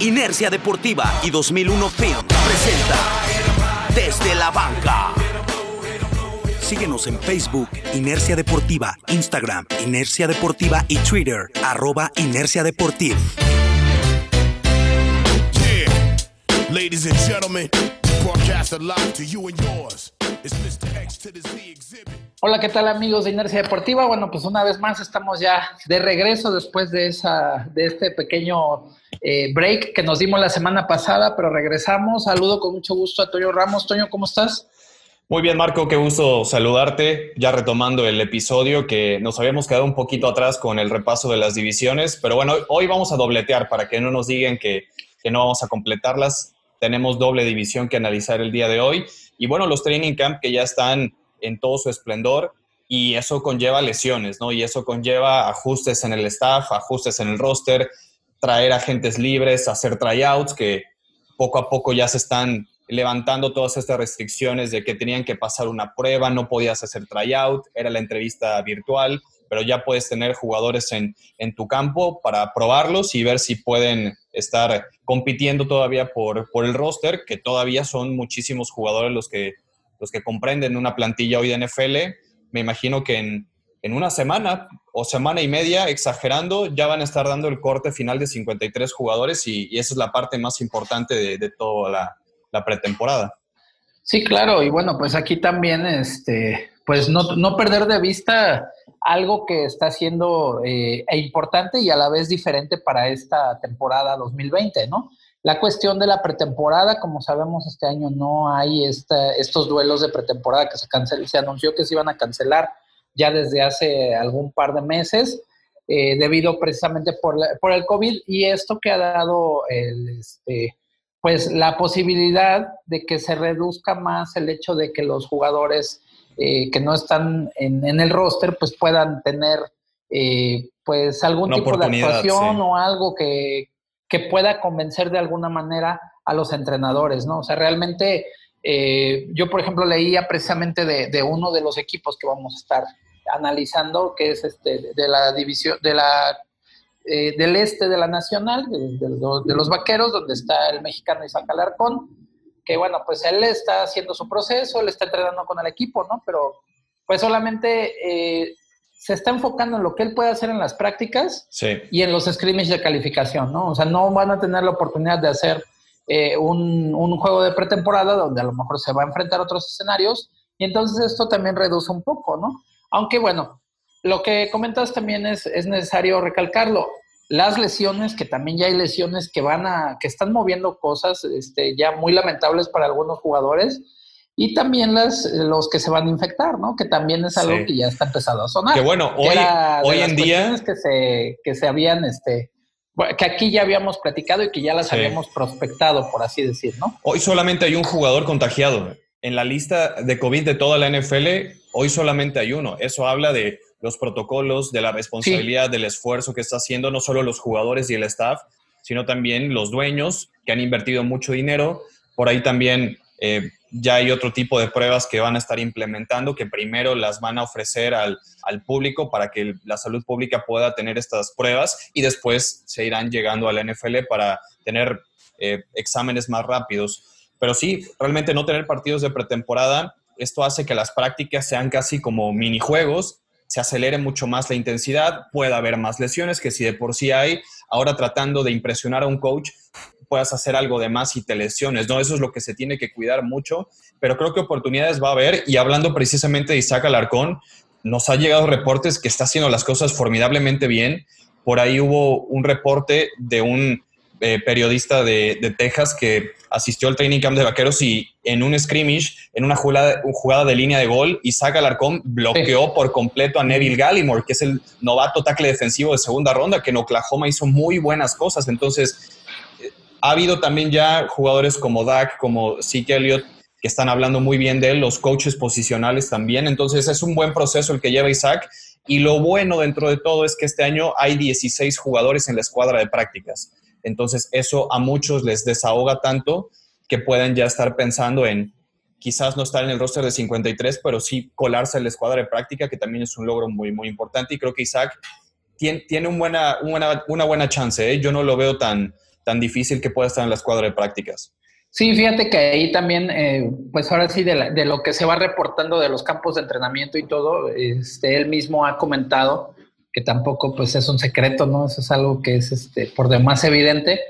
Inercia Deportiva y 2001 Film presenta Desde la Banca. Síguenos en Facebook, Inercia Deportiva, Instagram, Inercia Deportiva y Twitter, arroba Inercia Deportiva. Ladies and gentlemen, broadcast live to you and yours. It's Mr. Hola, ¿qué tal amigos de Inercia Deportiva? Bueno, pues una vez más estamos ya de regreso después de, esa, de este pequeño eh, break que nos dimos la semana pasada, pero regresamos. Saludo con mucho gusto a Toño Ramos. Toño, ¿cómo estás? Muy bien, Marco, qué gusto saludarte. Ya retomando el episodio que nos habíamos quedado un poquito atrás con el repaso de las divisiones, pero bueno, hoy vamos a dobletear para que no nos digan que, que no vamos a completarlas tenemos doble división que analizar el día de hoy. Y bueno, los training camp que ya están en todo su esplendor y eso conlleva lesiones, ¿no? Y eso conlleva ajustes en el staff, ajustes en el roster, traer agentes libres, hacer tryouts, que poco a poco ya se están levantando todas estas restricciones de que tenían que pasar una prueba, no podías hacer tryout, era la entrevista virtual, pero ya puedes tener jugadores en, en tu campo para probarlos y ver si pueden estar compitiendo todavía por, por el roster, que todavía son muchísimos jugadores los que, los que comprenden una plantilla hoy de NFL. Me imagino que en, en una semana o semana y media, exagerando, ya van a estar dando el corte final de 53 jugadores y, esa es la parte más importante de, de toda la, la, pretemporada. Sí, claro, y bueno, pues aquí también, este, pues no, no perder de vista algo que está siendo eh, e importante y a la vez diferente para esta temporada 2020, ¿no? La cuestión de la pretemporada, como sabemos, este año no hay estos duelos de pretemporada que se canceló, se anunció que se iban a cancelar ya desde hace algún par de meses, eh, debido precisamente por, por, el COVID y esto que ha dado el, este, pues la posibilidad de que se reduzca más el hecho de que los jugadores eh, que no están en, el roster, pues puedan tener eh, pues algún tipo de actuación o algo que, pueda convencer de alguna manera a los entrenadores, ¿no? O sea, realmente eh, yo, por ejemplo, leía precisamente de, uno de los equipos que vamos a estar analizando, que es este de la división, de la del este de la Nacional, de, de, los Vaqueros, donde está el mexicano Isaac Alarcón, que bueno, pues él está haciendo su proceso, él está entrenando con el equipo, ¿no? Pero pues solamente eh, se está enfocando en lo que él puede hacer en las prácticas y en los scrimmage de calificación, ¿no? O sea, no van a tener la oportunidad de hacer eh, un, un, juego de pretemporada donde a lo mejor se va a enfrentar a otros escenarios y entonces esto también reduce un poco, ¿no? Aunque bueno, lo que comentas también es, es necesario recalcarlo las lesiones, que también ya hay lesiones que van a, que están moviendo cosas este, ya muy lamentables para algunos jugadores, y también las, los que se van a infectar, ¿no? Que también es algo que ya está empezado a sonar. Que bueno, hoy, hoy en día... Que se, que se habían, este, que aquí ya habíamos platicado y que ya las habíamos prospectado, por así decir, ¿no? Hoy solamente hay un jugador contagiado. En la lista de COVID de toda la NFL, hoy solamente hay uno. Eso habla de los protocolos, de la responsabilidad, del esfuerzo que está haciendo no solo los jugadores y el staff, sino también los dueños que han invertido mucho dinero. Por ahí también eh, ya hay otro tipo de pruebas que van a estar implementando, que primero las van a ofrecer al, al público para que la salud pública pueda tener estas pruebas y después se irán llegando a la NFL para tener eh, exámenes más rápidos. Pero sí, realmente no tener partidos de pretemporada, esto hace que las prácticas sean casi como minijuegos se acelere mucho más la intensidad, pueda haber más lesiones que si de por sí hay. Ahora tratando de impresionar a un coach, puedas hacer algo de más y te lesiones, ¿no? Eso es lo que se tiene que cuidar mucho, pero creo que oportunidades va a haber y hablando precisamente de Isaac Alarcón, nos ha llegado reportes que está haciendo las cosas formidablemente bien. Por ahí hubo un reporte de un eh, periodista de, de, Texas que asistió al training camp de vaqueros y en un scrimmage, en una jugada, jugada de línea de gol, Isaac Alarcón bloqueó por completo a Neville Gallimore, que es el novato tackle defensivo de segunda ronda, que en Oklahoma hizo muy buenas cosas. Entonces, eh, ha habido también ya jugadores como Dak, como Zeke Elliott, que están hablando muy bien de él, los coaches posicionales también. Entonces, es un buen proceso el que lleva Isaac. Y lo bueno dentro de todo es que este año hay 16 jugadores en la escuadra de prácticas. Entonces eso a muchos les desahoga tanto que pueden ya estar pensando en quizás no estar en el roster de 53, pero sí colarse a la escuadra de práctica, que también es un logro muy, muy importante. Y creo que Isaac tiene, tiene una, buena, una, buena chance. ¿eh? Yo no lo veo tan, tan difícil que pueda estar en la escuadra de prácticas. Sí, fíjate que ahí también, eh, pues ahora sí, de, lo que se va reportando de los campos de entrenamiento y todo, este, él mismo ha comentado que tampoco pues es un secreto, ¿no? Eso es algo que es este, por demás evidente,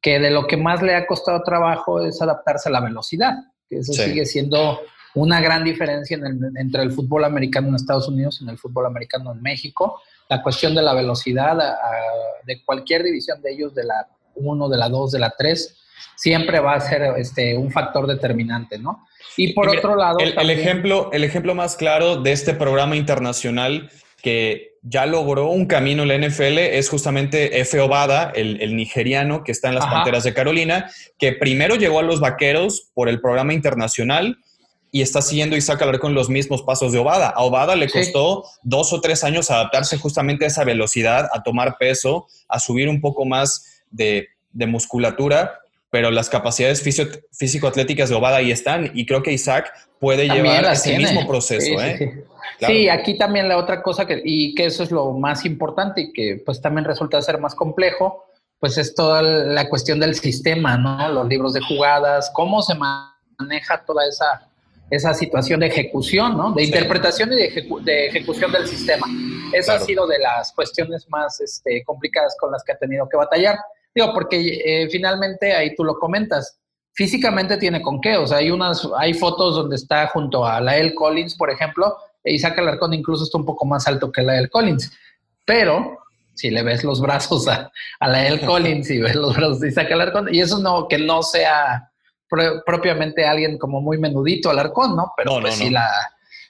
que de lo que más le ha costado trabajo es adaptarse a la velocidad, que eso sigue siendo una gran diferencia entre el fútbol americano en Estados Unidos y en el fútbol americano en México. La cuestión de la velocidad de cualquier división de ellos, de la 1, de la 2, de la 3, siempre va a ser este, un factor determinante, ¿no? Y por otro lado... El, ejemplo, el ejemplo más claro de este programa internacional que ya logró un camino en la NFL es justamente Efe Obada, el, nigeriano que está en las Panteras de Carolina, que primero llegó a los Vaqueros por el programa internacional y está siguiendo Isaac con los mismos pasos de Obada. A Obada le costó dos o tres años adaptarse justamente a esa velocidad, a tomar peso, a subir un poco más de, de musculatura pero las capacidades físico-atléticas de Obada ahí están y creo que Isaac puede llevar ese mismo proceso. ¿eh? Sí, aquí también la otra cosa que, y que eso es lo más importante y que pues también resulta ser más complejo, pues es toda la cuestión del sistema, ¿no? Los libros de jugadas, cómo se maneja toda esa, esa situación de ejecución, ¿no? De interpretación y de, ejecución del sistema. Esa ha sido de las cuestiones más este, complicadas con las que ha tenido que batallar. Digo, porque eh, finalmente ahí tú lo comentas, físicamente tiene con qué, o sea, hay unas, hay fotos donde está junto a la El Collins, por ejemplo, e Isaac Alarcón incluso está un poco más alto que la El Collins, pero si le ves los brazos a, la El Collins y ves los brazos de Isaac Alarcón, y eso no, que no sea propiamente alguien como muy menudito Alarcón, ¿no? Pero pues sí la,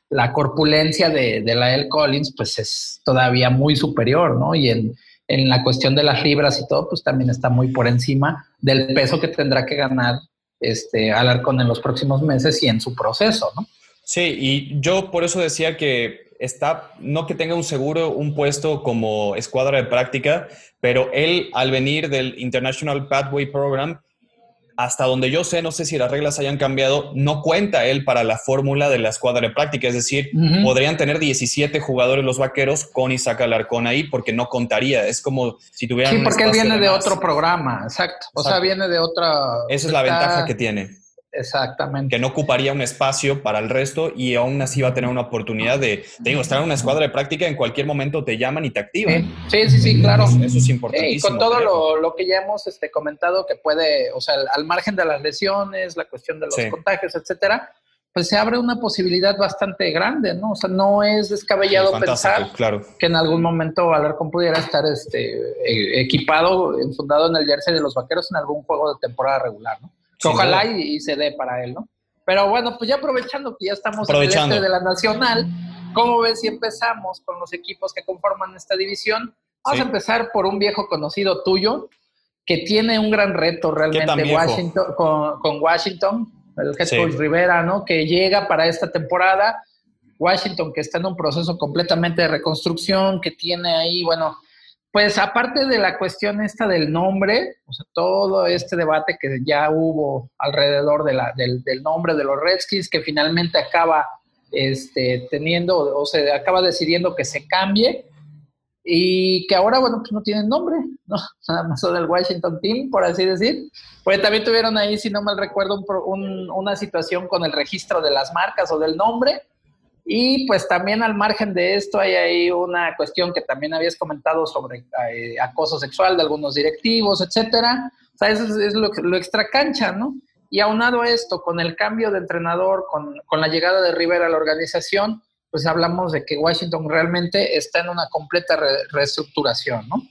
la corpulencia de, de la El Collins, pues es todavía muy superior, ¿no? Y en, en la cuestión de las libras y todo, pues también está muy por encima del peso que tendrá que ganar este Alarcón en los próximos meses y en su proceso, ¿no? Sí, y yo por eso decía que está, no que tenga un seguro, un puesto como escuadra de práctica, pero él al venir del International Pathway Program, hasta donde yo sé, no sé si las reglas hayan cambiado, no cuenta él para la fórmula de la escuadra de práctica. Es decir, podrían tener 17 jugadores los vaqueros con Isaac Alarcón ahí porque no contaría. Es como si tuvieran. Sí, porque él viene de, otro programa, exacto. O sea, viene de otra. Esa es la ventaja que tiene. Exactamente. Que no ocuparía un espacio para el resto y aún así va a tener una oportunidad de, te digo, estar en una escuadra de práctica, en cualquier momento te llaman y te activan. Sí, sí, sí, claro. Eso, es importante. y con todo lo, que ya hemos este, comentado que puede, o sea, al margen de las lesiones, la cuestión de los contagios, etcétera, pues se abre una posibilidad bastante grande, ¿no? O sea, no es descabellado pensar que en algún momento Alarcón pudiera estar este, e, equipado, fundado en el jersey de los vaqueros en algún juego de temporada regular, ¿no? Ojalá y, se dé para él, ¿no? Pero bueno, pues ya aprovechando que ya estamos en el este de la Nacional, ¿cómo ves si empezamos con los equipos que conforman esta división? Vamos a empezar por un viejo conocido tuyo, que tiene un gran reto realmente Washington, con, Washington, el head coach Rivera, ¿no? Que llega para esta temporada. Washington, que está en un proceso completamente de reconstrucción, que tiene ahí, bueno, pues aparte de la cuestión esta del nombre, o sea, todo este debate que ya hubo alrededor de la, del, nombre de los Redskins, que finalmente acaba este, teniendo, o se acaba decidiendo que se cambie, y que ahora, bueno, pues no tienen nombre, ¿no? Nada más son el Washington Team, por así decir. Porque también tuvieron ahí, si no mal recuerdo, una situación con el registro de las marcas o del nombre, y pues también al margen de esto hay ahí una cuestión que también habías comentado sobre eh, acoso sexual de algunos directivos, etcétera. O sea, eso es, lo, lo extra cancha, ¿no? Y aunado esto, con el cambio de entrenador, con, la llegada de Rivera a la organización, pues hablamos de que Washington realmente está en una completa reestructuración, ¿no?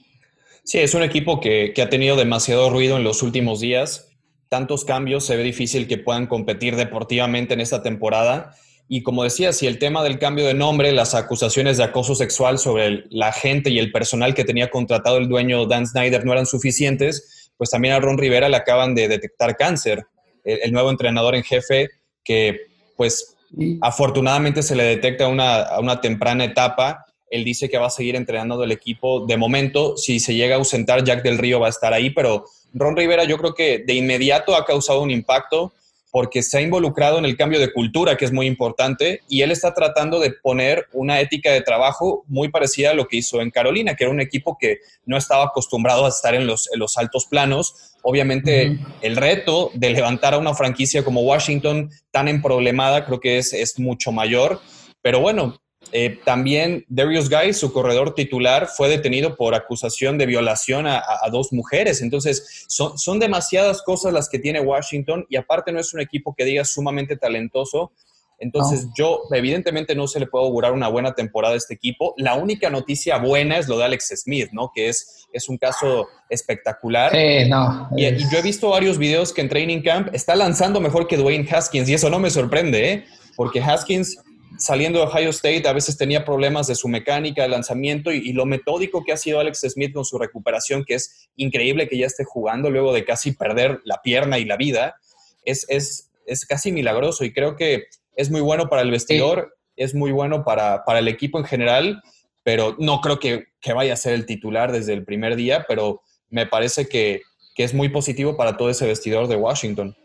Sí, es un equipo que, que ha tenido demasiado ruido en los últimos días. Tantos cambios, se ve difícil que puedan competir deportivamente en esta temporada y como decía, si el tema del cambio de nombre, las acusaciones de acoso sexual sobre la gente y el personal que tenía contratado el dueño Dan Snyder no eran suficientes, pues también a Ron Rivera le acaban de detectar cáncer. El, nuevo entrenador en jefe que pues afortunadamente se le detecta a una, temprana etapa. Él dice que va a seguir entrenando el equipo de momento. Si se llega a ausentar, Jack del Río va a estar ahí, pero Ron Rivera yo creo que de inmediato ha causado un impacto porque se ha involucrado en el cambio de cultura, que es muy importante, y él está tratando de poner una ética de trabajo muy parecida a lo que hizo en Carolina, que era un equipo que no estaba acostumbrado a estar en los, los altos planos. Obviamente, el reto de levantar a una franquicia como Washington tan emproblemada creo que es, es mucho mayor. Pero bueno, eh, también Darius Guy, su corredor titular, fue detenido por acusación de violación a, dos mujeres. Entonces, son, son, demasiadas cosas las que tiene Washington y aparte no es un equipo que diga sumamente talentoso. Entonces, yo evidentemente no se le puede augurar una buena temporada a este equipo. La única noticia buena es lo de Alex Smith, ¿no? Que es, es un caso espectacular. Sí, no. Y, y, yo he visto varios videos que en Training Camp está lanzando mejor que Dwayne Haskins y eso no me sorprende, ¿eh? Porque Haskins saliendo de Ohio State a veces tenía problemas de su mecánica de lanzamiento y, lo metódico que ha sido Alex Smith con su recuperación, que es increíble que ya esté jugando luego de casi perder la pierna y la vida, es, es, es casi milagroso y creo que es muy bueno para el vestidor, es muy bueno para, para, el equipo en general, pero no creo que, que, vaya a ser el titular desde el primer día, pero me parece que, que es muy positivo para todo ese vestidor de Washington.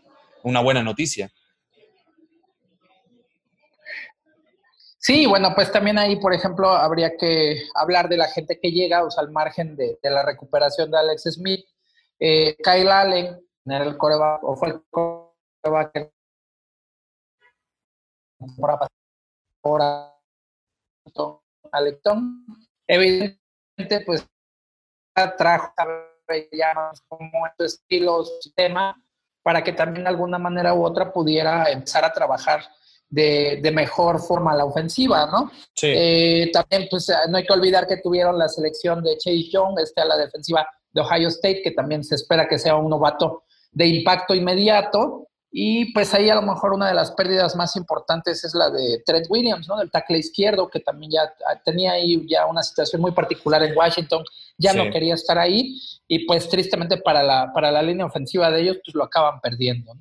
Una buena noticia. Sí, bueno, pues también ahí, por ejemplo, habría que hablar de la gente que llega, o sea, al margen de, la recuperación de Alex Smith. Eh, Kyle Allen, era el coreback, o fue el coreback ahora Alecton. Evidentemente, pues trajo ya como estos estilos, sistema, para que también de alguna manera u otra pudiera empezar a trabajar de, mejor forma la ofensiva, ¿no? Sí. Eh, también, pues, no hay que olvidar que tuvieron la selección de Chase Young, este a la defensiva de Ohio State, que también se espera que sea un novato de impacto inmediato. Y pues ahí a lo mejor una de las pérdidas más importantes es la de Trent Williams, ¿no? Del tackle izquierdo, que también ya tenía ahí ya una situación muy particular en Washington, ya no quería estar ahí. Y pues tristemente para la, para la línea ofensiva de ellos, pues lo acaban perdiendo. ¿no?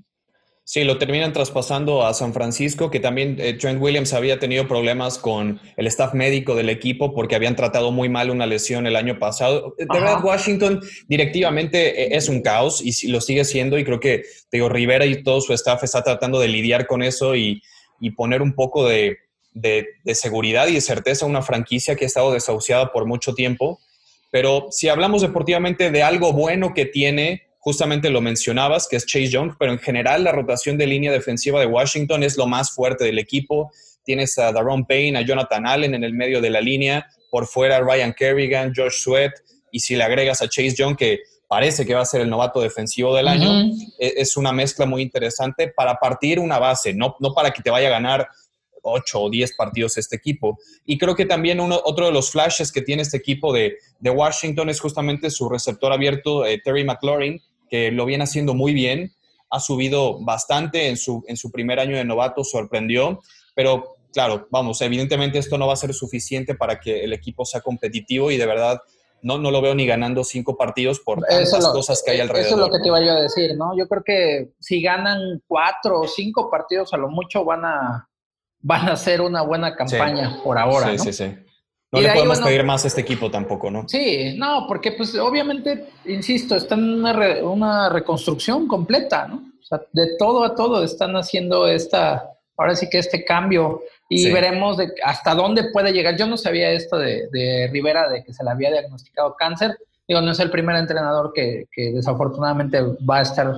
Sí, lo terminan traspasando a San Francisco, que también eh, Trent Williams había tenido problemas con el staff médico del equipo porque habían tratado muy mal una lesión el año pasado. De verdad, Washington directivamente eh, es un caos y lo sigue siendo y creo que, digo, Rivera y todo su staff está tratando de lidiar con eso y, poner un poco de, de, seguridad y de certeza a una franquicia que ha estado desahuciada por mucho tiempo. Pero si hablamos deportivamente de algo bueno que tiene justamente lo mencionabas, que es Chase Young, pero en general la rotación de línea defensiva de Washington es lo más fuerte del equipo. Tienes a Daron Payne, a Jonathan Allen en el medio de la línea, por fuera Ryan Kerrigan, Josh Sweat, y si le agregas a Chase Young, que parece que va a ser el novato defensivo del año, e, es una mezcla muy interesante para partir una base, no, no para que te vaya a ganar 8 o 10 partidos este equipo. Y creo que también uno, otro de los flashes que tiene este equipo de, de Washington es justamente su receptor abierto, eh, Terry McLaurin, que lo viene haciendo muy bien, ha subido bastante en su, en su primer año de novato, sorprendió, pero claro, vamos, evidentemente esto no va a ser suficiente para que el equipo sea competitivo y de verdad no, no lo veo ni ganando cinco partidos por tantas cosas que hay alrededor. Eso es lo que te iba yo a decir, ¿no? Yo creo que si ganan cuatro o cinco partidos a lo mucho van a, van a hacer una buena campaña por ahora. Sí, sí, sí. No le podemos pedir más a este equipo tampoco, ¿no? Sí, no, porque pues obviamente, insisto, están en una, una reconstrucción completa, ¿no? O sea, de todo a todo están haciendo esta, ahora sí que este cambio y veremos de hasta dónde puede llegar. Yo no sabía esto de, de, Rivera, de que se le había diagnosticado cáncer. Digo, no es el primer entrenador que, que desafortunadamente va a estar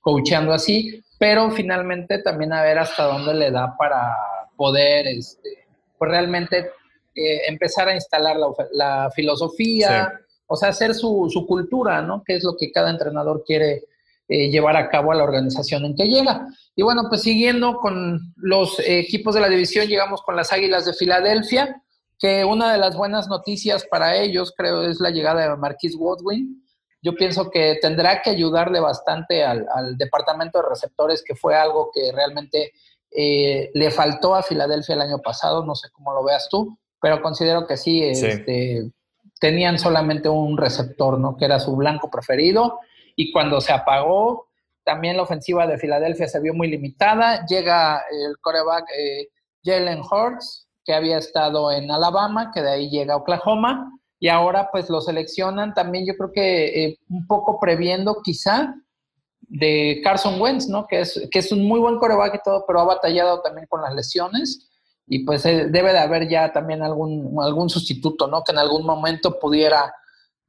coacheando así, pero finalmente también a ver hasta dónde le da para poder, este, pues realmente eh, empezar a instalar la, filosofía, o sea, hacer su, su, cultura, ¿no? Que es lo que cada entrenador quiere eh, llevar a cabo a la organización en que llega. Y bueno, pues siguiendo con los equipos de la división, llegamos con las Águilas de Filadelfia, que una de las buenas noticias para ellos, creo, es la llegada de Marquis Woodwin. Yo pienso que tendrá que ayudarle bastante al, departamento de receptores, que fue algo que realmente eh, le faltó a Filadelfia el año pasado, no sé cómo lo veas tú pero considero que sí, Este, tenían solamente un receptor, ¿no? Que era su blanco preferido, y cuando se apagó, también la ofensiva de Filadelfia se vio muy limitada, llega el coreback eh, Jalen Hurts, que había estado en Alabama, que de ahí llega a Oklahoma, y ahora pues lo seleccionan también yo creo que eh, un poco previendo quizá de Carson Wentz, ¿no? Que es, que es un muy buen coreback y todo, pero ha batallado también con las lesiones y pues eh, debe de haber ya también algún, algún sustituto, ¿no? Que en algún momento pudiera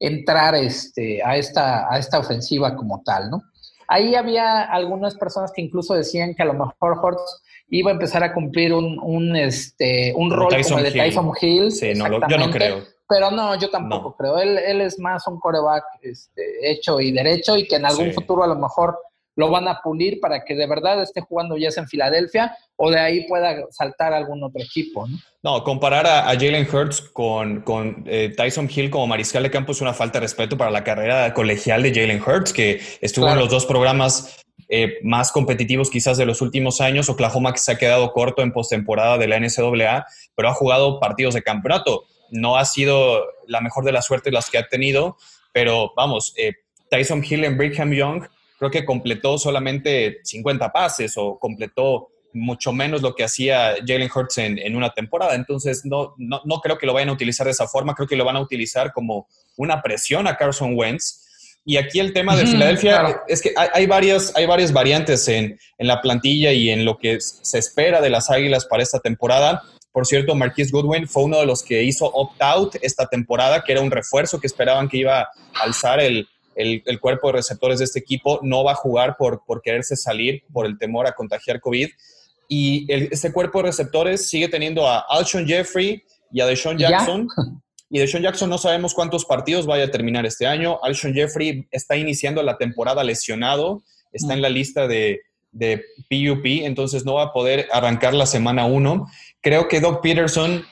entrar este, a, esta, a esta ofensiva como tal, ¿no? Ahí había algunas personas que incluso decían que a lo mejor Hortz iba a empezar a cumplir un, un, este, un rol como el de Tyson Hill. Sí, no, yo no creo. Pero no, yo tampoco creo. Él, él es más un coreback este, hecho y derecho y que en algún futuro a lo mejor lo van a pulir para que de verdad esté jugando ya sea en Filadelfia o de ahí pueda saltar algún otro equipo. No, no comparar a, Jalen Hurts con, con eh, Tyson Hill como mariscal de campo es una falta de respeto para la carrera colegial de Jalen Hurts, que estuvo en los dos programas eh, más competitivos quizás de los últimos años. Oklahoma que se ha quedado corto en postemporada de la NCAA, pero ha jugado partidos de campeonato no ha sido la mejor de las suertes las que ha tenido, pero vamos, eh, Tyson Hill en Brigham Young creo que completó solamente 50 pases o completó mucho menos lo que hacía Jalen Hurts en, una temporada. Entonces, no, no, creo que lo vayan a utilizar de esa forma, creo que lo van a utilizar como una presión a Carson Wentz. Y aquí el tema de Filadelfia es que hay, varias, hay varias variantes en, en, la plantilla y en lo que se espera de las Águilas para esta temporada. Por cierto, Marquis Goodwin fue uno de los que hizo opt-out esta temporada, que era un refuerzo que esperaban que iba a alzar el, el, cuerpo de receptores de este equipo. No va a jugar por, por quererse salir, por el temor a contagiar COVID. Y este cuerpo de receptores sigue teniendo a Alshon Jeffrey y a Deshaun Jackson. Y Deshaun Jackson no sabemos cuántos partidos vaya a terminar este año. Alshon Jeffrey está iniciando la temporada lesionado, está en la lista de, de PUP, entonces no va a poder arrancar la semana 1. Creo que Doug Peterson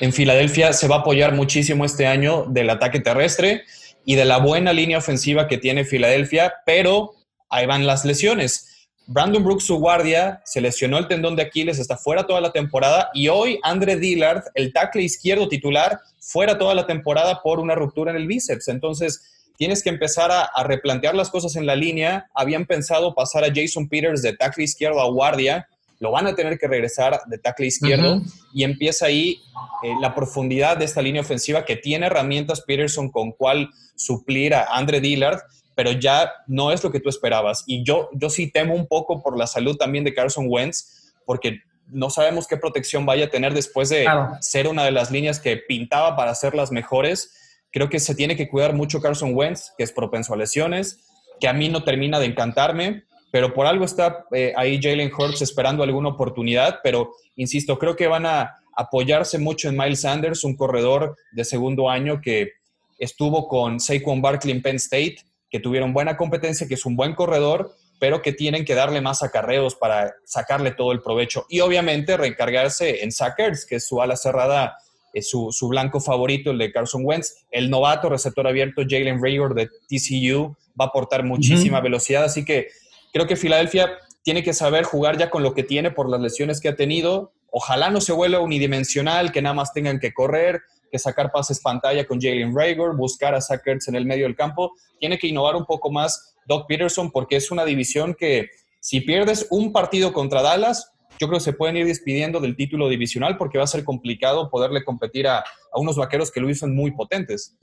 en Filadelfia se va a apoyar muchísimo este año del ataque terrestre y de la buena línea ofensiva que tiene Filadelfia, pero ahí van las lesiones. Brandon Brooks, su guardia, se lesionó el tendón de Aquiles, está fuera toda la temporada y hoy Andre Dillard, el tackle izquierdo titular, fuera toda la temporada por una ruptura en el bíceps. Entonces, tienes que empezar a, a replantear las cosas en la línea. Habían pensado pasar a Jason Peters de tackle izquierdo a guardia, lo van a tener que regresar de tackle izquierdo y empieza ahí eh, la profundidad de esta línea ofensiva que tiene herramientas Peterson con cual suplir a Andre Dillard, pero ya no es lo que tú esperabas. Y yo, yo sí temo un poco por la salud también de Carson Wentz, porque no sabemos qué protección vaya a tener después de ser una de las líneas que pintaba para ser las mejores. Creo que se tiene que cuidar mucho Carson Wentz, que es propenso a lesiones, que a mí no termina de encantarme pero por algo está eh, ahí Jalen Hurts esperando alguna oportunidad, pero insisto, creo que van a apoyarse mucho en Miles Sanders, un corredor de segundo año que estuvo con Saquon Barkley en Penn State, que tuvieron buena competencia, que es un buen corredor, pero que tienen que darle más acarreos para sacarle todo el provecho. Y obviamente reencargarse en Sackers, que es su ala cerrada, es su, blanco favorito, el de Carson Wentz. El novato receptor abierto Jalen Rager de TCU va a aportar muchísima velocidad, así que Creo que Filadelfia tiene que saber jugar ya con lo que tiene por las lesiones que ha tenido. Ojalá no se vuelva unidimensional, que nada más tengan que correr, que sacar pases pantalla con Jalen Rager, buscar a Sackers en el medio del campo. Tiene que innovar un poco más Doc Peterson porque es una división que si pierdes un partido contra Dallas, yo creo que se pueden ir despidiendo del título divisional porque va a ser complicado poderle competir a, a unos vaqueros que lo son muy potentes.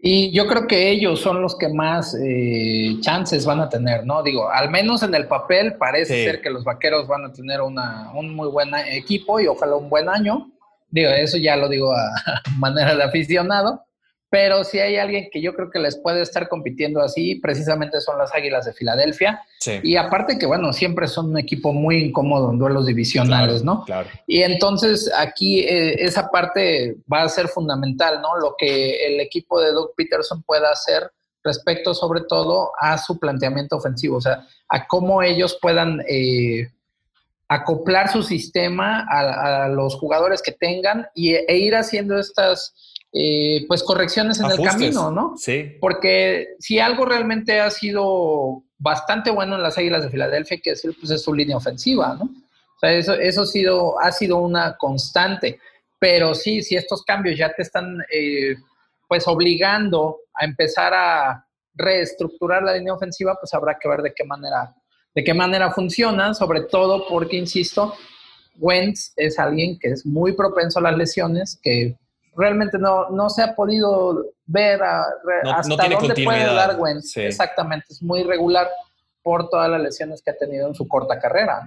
Y yo creo que ellos son los que más eh, chances van a tener, ¿no? Digo, al menos en el papel parece ser que los vaqueros van a tener una, un muy buen equipo y ojalá un buen año. Digo, eso ya lo digo a manera de aficionado. Pero si hay alguien que yo creo que les puede estar compitiendo así, precisamente son las Águilas de Filadelfia. Y aparte que, bueno, siempre son un equipo muy incómodo en duelos divisionales, ¿no? Claro. Y entonces aquí eh, esa parte va a ser fundamental, ¿no? Lo que el equipo de Doug Peterson pueda hacer respecto sobre todo a su planteamiento ofensivo, o sea, a cómo ellos puedan eh, acoplar su sistema a, los jugadores que tengan y, e ir haciendo estas eh, pues correcciones en el camino, ¿no? Sí. Porque si algo realmente ha sido bastante bueno en las Águilas de Filadelfia, que es, pues, es su línea ofensiva, ¿no? O sea, eso, eso ha, sido, ha sido una constante. Pero sí, si estos cambios ya te están eh, pues obligando a empezar a reestructurar la línea ofensiva, pues habrá que ver de qué manera, de qué manera funciona, sobre todo porque, insisto, Wentz es alguien que es muy propenso a las lesiones, que realmente no, no se ha podido ver hasta dónde puede dar Wentz. Exactamente, es muy irregular. por todas las lesiones que ha tenido en su corta carrera.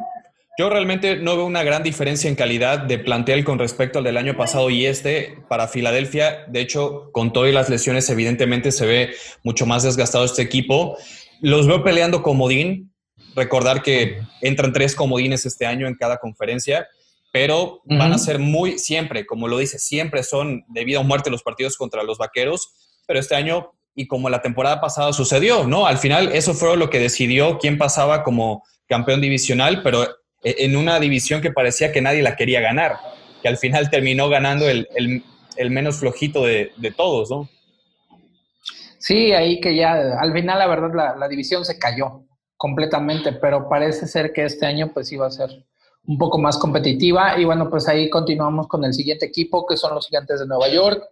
Yo realmente no veo una gran diferencia en calidad de plantel con respecto al del año pasado y este para Filadelfia. De hecho, con todas las lesiones, evidentemente se ve mucho más desgastado este equipo. Los veo peleando comodín. Recordar que entran tres comodines este año en cada conferencia, pero van a ser muy, siempre, como lo dice, siempre son de vida o muerte los partidos contra los vaqueros. Pero este año, y como la temporada pasada sucedió, ¿no? Al final, eso fue lo que decidió quién pasaba como campeón divisional, pero e, en una división que parecía que nadie la quería ganar, que al final terminó ganando el, menos flojito de, todos, ¿no? Sí, ahí que ya al final la verdad la, la, división se cayó completamente, pero parece ser que este año pues iba a ser un poco más competitiva y bueno, pues ahí continuamos con el siguiente equipo que son los gigantes de Nueva York.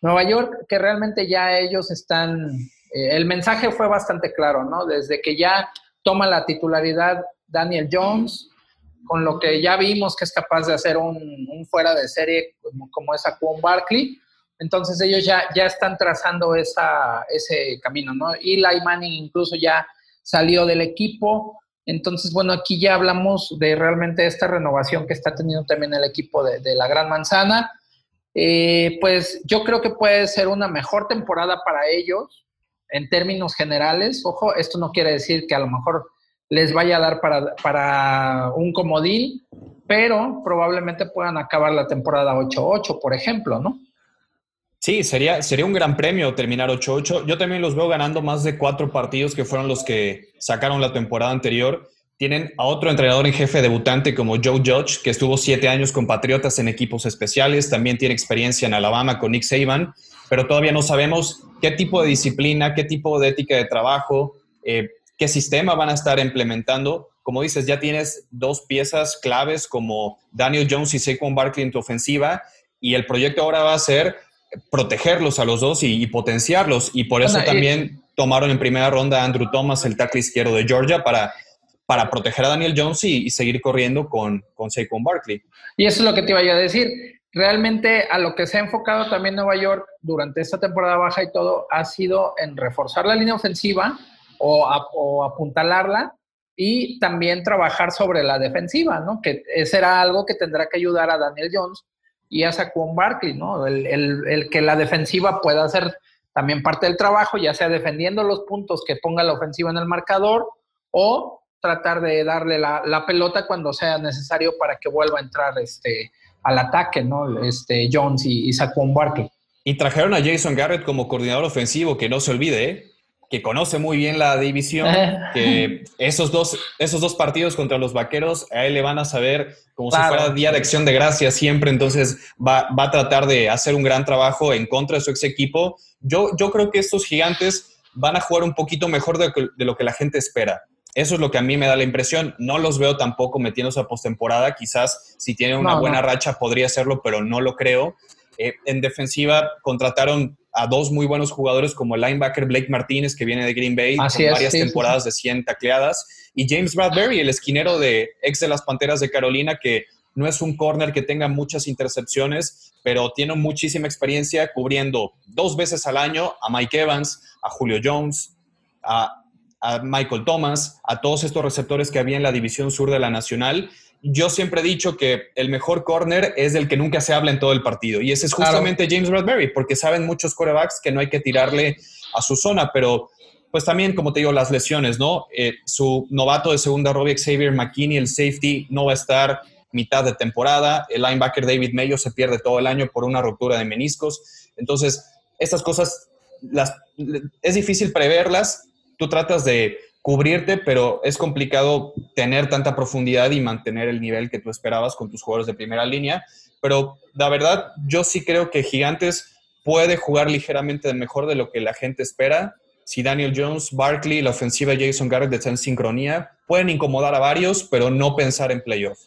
Nueva York que realmente ya ellos están, eh, el mensaje fue bastante claro, ¿no? Desde que ya toma la titularidad Daniel Jones, con lo que ya vimos que es capaz de hacer un, fuera de serie como, como es Aquon Barkley. Entonces ellos ya, ya están trazando esa, ese camino, ¿no? Eli Manning incluso ya salió del equipo. Entonces, bueno, aquí ya hablamos de realmente esta renovación que está teniendo también el equipo de, la Gran Manzana. Eh, pues yo creo que puede ser una mejor temporada para ellos en términos generales. Ojo, esto no quiere decir que a lo mejor les vaya a dar para, para un comodín, pero probablemente puedan acabar la temporada 8-8, por ejemplo, ¿no? Sí, sería, sería un gran premio terminar 8-8. Yo también los veo ganando más de cuatro partidos que fueron los que sacaron la temporada anterior. Tienen a otro entrenador en jefe debutante como Joe Judge, que estuvo siete años con Patriotas en equipos especiales. También tiene experiencia en Alabama con Nick Saban, pero todavía no sabemos qué tipo de disciplina, qué tipo de ética de trabajo, eh, qué sistema van a estar implementando. Como dices, ya tienes dos piezas claves como Daniel Jones y Saquon Barkley en tu ofensiva y el proyecto ahora va a ser protegerlos a los dos y, potenciarlos. Y por eso también tomaron en primera ronda a Andrew Thomas, el tackle izquierdo de Georgia, para, para proteger a Daniel Jones y, seguir corriendo con, con Saquon Barkley. Y eso es lo que te iba a decir. Realmente a lo que se ha enfocado también Nueva York durante esta temporada baja y todo ha sido en reforzar la línea ofensiva, o, apuntalarla y también trabajar sobre la defensiva, ¿no? Que ese era algo que tendrá que ayudar a Daniel Jones y a Saquon Barkley, ¿no? El, que la defensiva pueda hacer también parte del trabajo, ya sea defendiendo los puntos que ponga la ofensiva en el marcador o tratar de darle la, pelota cuando sea necesario para que vuelva a entrar este, al ataque, ¿no? Este, Jones y, y Saquon Barkley. Y trajeron a Jason Garrett como coordinador ofensivo, que no se olvide, ¿eh? Que conoce muy bien la división, que esos dos, esos dos partidos contra los vaqueros, a él le van a saber como si fuera día de acción de gracia siempre, entonces va, a tratar de hacer un gran trabajo en contra de su ex equipo. Yo, yo creo que estos gigantes van a jugar un poquito mejor de, lo que la gente espera. Eso es lo que a mí me da la impresión. No los veo tampoco metiéndose a postemporada. Quizás si tienen una buena racha podría hacerlo, pero no lo creo. Eh, en defensiva contrataron a dos muy buenos jugadores como el linebacker Blake Martínez, que viene de Green Bay, con varias temporadas de 100 tacleadas, y James Bradbury, el esquinero de ex de las Panteras de Carolina, que no es un corner que tenga muchas intercepciones, pero tiene muchísima experiencia cubriendo dos veces al año a Mike Evans, a Julio Jones, a, a Michael Thomas, a todos estos receptores que había en la división sur de la Nacional yo siempre he dicho que el mejor corner es el que nunca se habla en todo el partido. Y ese es justamente James Bradbury, porque saben muchos corebacks que no hay que tirarle a su zona, pero pues también, como te digo, las lesiones, ¿no? Eh, su novato de segunda, Robbie Xavier McKinney, el safety, no va a estar mitad de temporada. El linebacker David Mayo se pierde todo el año por una ruptura de meniscos. Entonces, estas cosas las, es difícil preverlas. Tú tratas de cubrirte, pero es complicado tener tanta profundidad y mantener el nivel que tú esperabas con tus jugadores de primera línea. Pero la verdad, yo sí creo que Gigantes puede jugar ligeramente mejor de lo que la gente espera. Si Daniel Jones, Barkley, la ofensiva Jason Garrett están en sincronía, pueden incomodar a varios, pero no pensar en playoff.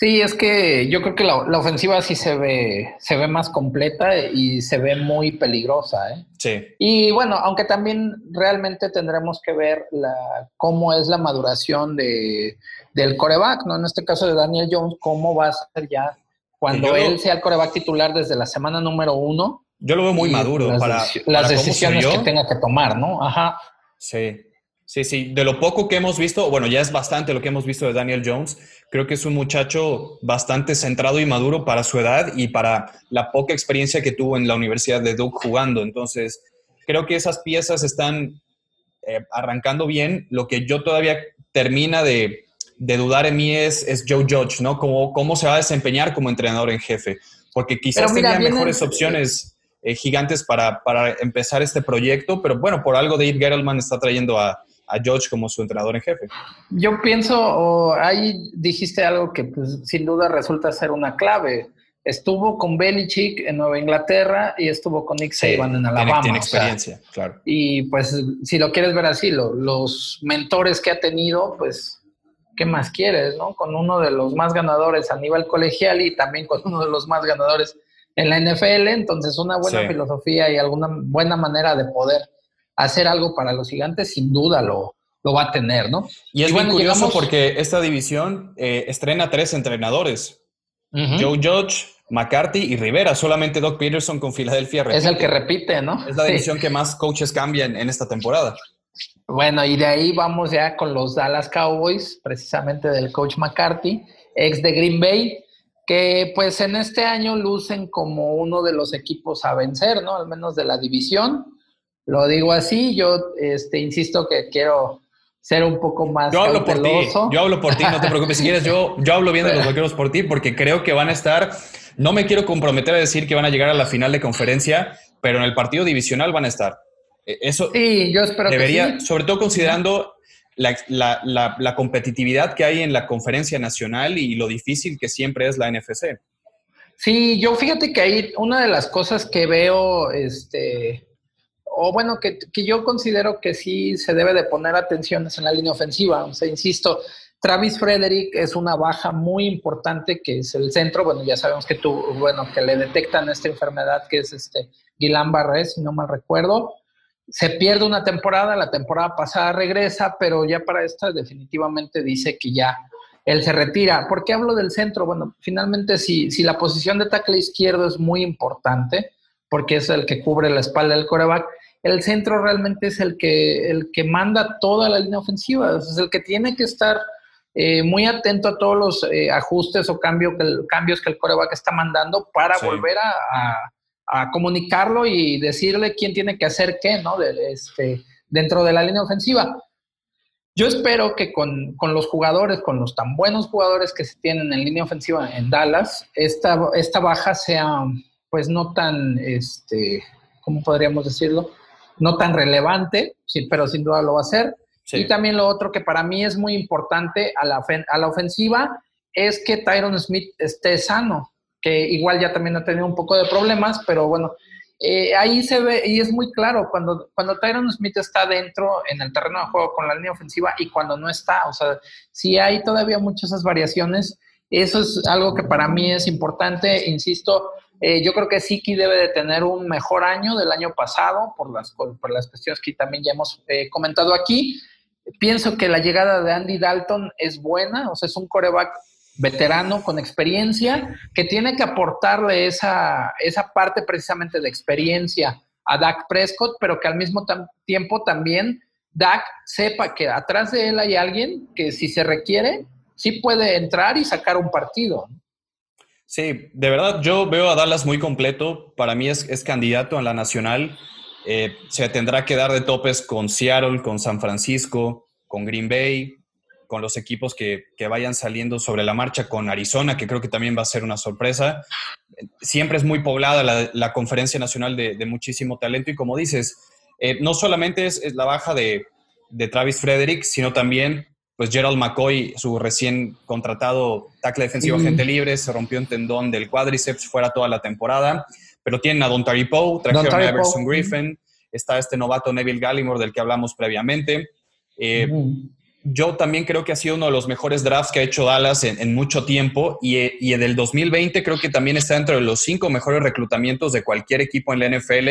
Sí, es que yo creo que la, ofensiva sí se ve, se ve más completa y se ve muy peligrosa. ¿eh? Sí. Y bueno, aunque también realmente tendremos que ver la, cómo es la maduración de, del coreback, ¿no? En este caso de Daniel Jones, cómo va a ser ya cuando él sea el coreback titular desde la semana número uno. Yo lo veo muy maduro las para las decisiones que tenga que tomar, ¿no? Ajá. Sí. Sí, sí, de lo poco que hemos visto, bueno, ya es bastante lo que hemos visto de Daniel Jones. Creo que es un muchacho bastante centrado y maduro para su edad y para la poca experiencia que tuvo en la Universidad de Duke jugando. Entonces, creo que esas piezas están eh, arrancando bien. Lo que yo todavía termina de, dudar en mí es, es Joe Judge, ¿no? Cómo, cómo se va a desempeñar como entrenador en jefe. Porque quizás tenía mejores opciones eh, gigantes para, para, empezar este proyecto, pero bueno, por algo Dave Gettleman está trayendo a, a George como su entrenador en jefe. Yo pienso, ahí dijiste algo que pues, sin duda resulta ser una clave. Estuvo con Belichick en Nueva Inglaterra y estuvo con Nick Saban en Alabama. Tiene, experiencia, claro. Y pues si lo quieres ver así, los mentores que ha tenido, pues, ¿qué más quieres, no? Con uno de los más ganadores a nivel colegial y también con uno de los más ganadores en la NFL, entonces una buena filosofía y alguna buena manera de poder hacer algo para los gigantes, sin duda lo, lo va a tener, ¿no? Y es muy curioso porque esta división eh, estrena tres entrenadores. Joe Judge, McCarthy y Rivera. Solamente Doc Peterson con Filadelfia Es el que repite, ¿no? Es la división que más coaches cambian en esta temporada. Bueno, y de ahí vamos ya con los Dallas Cowboys, precisamente del coach McCarthy, ex de Green Bay, que pues en este año lucen como uno de los equipos a vencer, ¿no? Al menos de la división. Lo digo así, yo este, insisto que quiero ser un poco más. Yo hablo por ti, yo hablo por ti, no te preocupes. Si quieres, yo, yo hablo bien de los vaqueros por ti porque creo que van a estar. No me quiero comprometer a decir que van a llegar a la final de conferencia, pero en el partido divisional van a estar. E, eso sí, yo espero debería, que sí. sobre todo considerando la, la, la, competitividad que hay en la conferencia nacional y lo difícil que siempre es la NFC. Sí, yo fíjate que ahí una de las cosas que veo, este, o bueno, que, yo considero que sí se debe de poner atenciones en la línea ofensiva. O sea, insisto, Travis Frederick es una baja muy importante que es el centro. Bueno, ya sabemos que tú, bueno, que le detectan esta enfermedad que es este Guillain-Barré, si no mal recuerdo. Se pierde una temporada, la temporada pasada regresa, pero ya para esta definitivamente dice que ya él se retira. ¿Por qué hablo del centro? Bueno, finalmente si, si la posición de tackle izquierdo es muy importante, porque es el que cubre la espalda del coreback, el centro realmente es el que, el que manda toda la línea ofensiva, es el que tiene que estar eh, muy atento a todos los eh, ajustes o cambio que el, cambios que el coreback está mandando para volver a, a, comunicarlo y decirle quién tiene que hacer qué, ¿no? De, este, dentro de la línea ofensiva. Yo espero que con, con, los jugadores, con los tan buenos jugadores que se tienen en línea ofensiva en Dallas, esta, esta baja sea pues no tan, este, ¿cómo podríamos decirlo? No tan relevante, sí, pero sin duda lo va a ser. Y también lo otro que para mí es muy importante a la, a la ofensiva es que Tyron Smith esté sano, que igual ya también ha tenido un poco de problemas, pero bueno, eh, ahí se ve y es muy claro cuando, cuando Tyron Smith está dentro en el terreno de juego con la línea ofensiva y cuando no está, o sea, si hay todavía muchas esas variaciones, eso es algo que para mí es importante, insisto, eh, yo creo que Siki debe de tener un mejor año del año pasado por las, por las cuestiones que también ya hemos eh, comentado aquí. Pienso que la llegada de Andy Dalton es buena, o sea, es un coreback veterano con experiencia que tiene que aportarle esa, esa parte precisamente de experiencia a Dak Prescott, pero que al mismo tiempo también Dak sepa que atrás de él hay alguien que si se requiere, sí puede entrar y sacar un partido. Sí, de verdad, yo veo a Dallas muy completo. Para mí es, es candidato a la nacional. Eh, se tendrá que dar de topes con Seattle, con San Francisco, con Green Bay, con los equipos que, que, vayan saliendo sobre la marcha, con Arizona, que creo que también va a ser una sorpresa. Siempre es muy poblada la, la conferencia nacional de, de, muchísimo talento y como dices, eh, no solamente es, es la baja de, de Travis Frederick, sino también pues Gerald McCoy, su recién contratado tackle defensivo mm. agente libre, se rompió un tendón del cuádriceps fuera toda la temporada, pero tienen a Don Tari Poe, trajeron a Everson Griffin, está este novato Neville Gallimore del que hablamos previamente. Eh, mm. Yo también creo que ha sido uno de los mejores drafts que ha hecho Dallas en, en mucho tiempo y, y del 2020 creo que también está dentro de los cinco mejores reclutamientos de cualquier equipo en la NFL.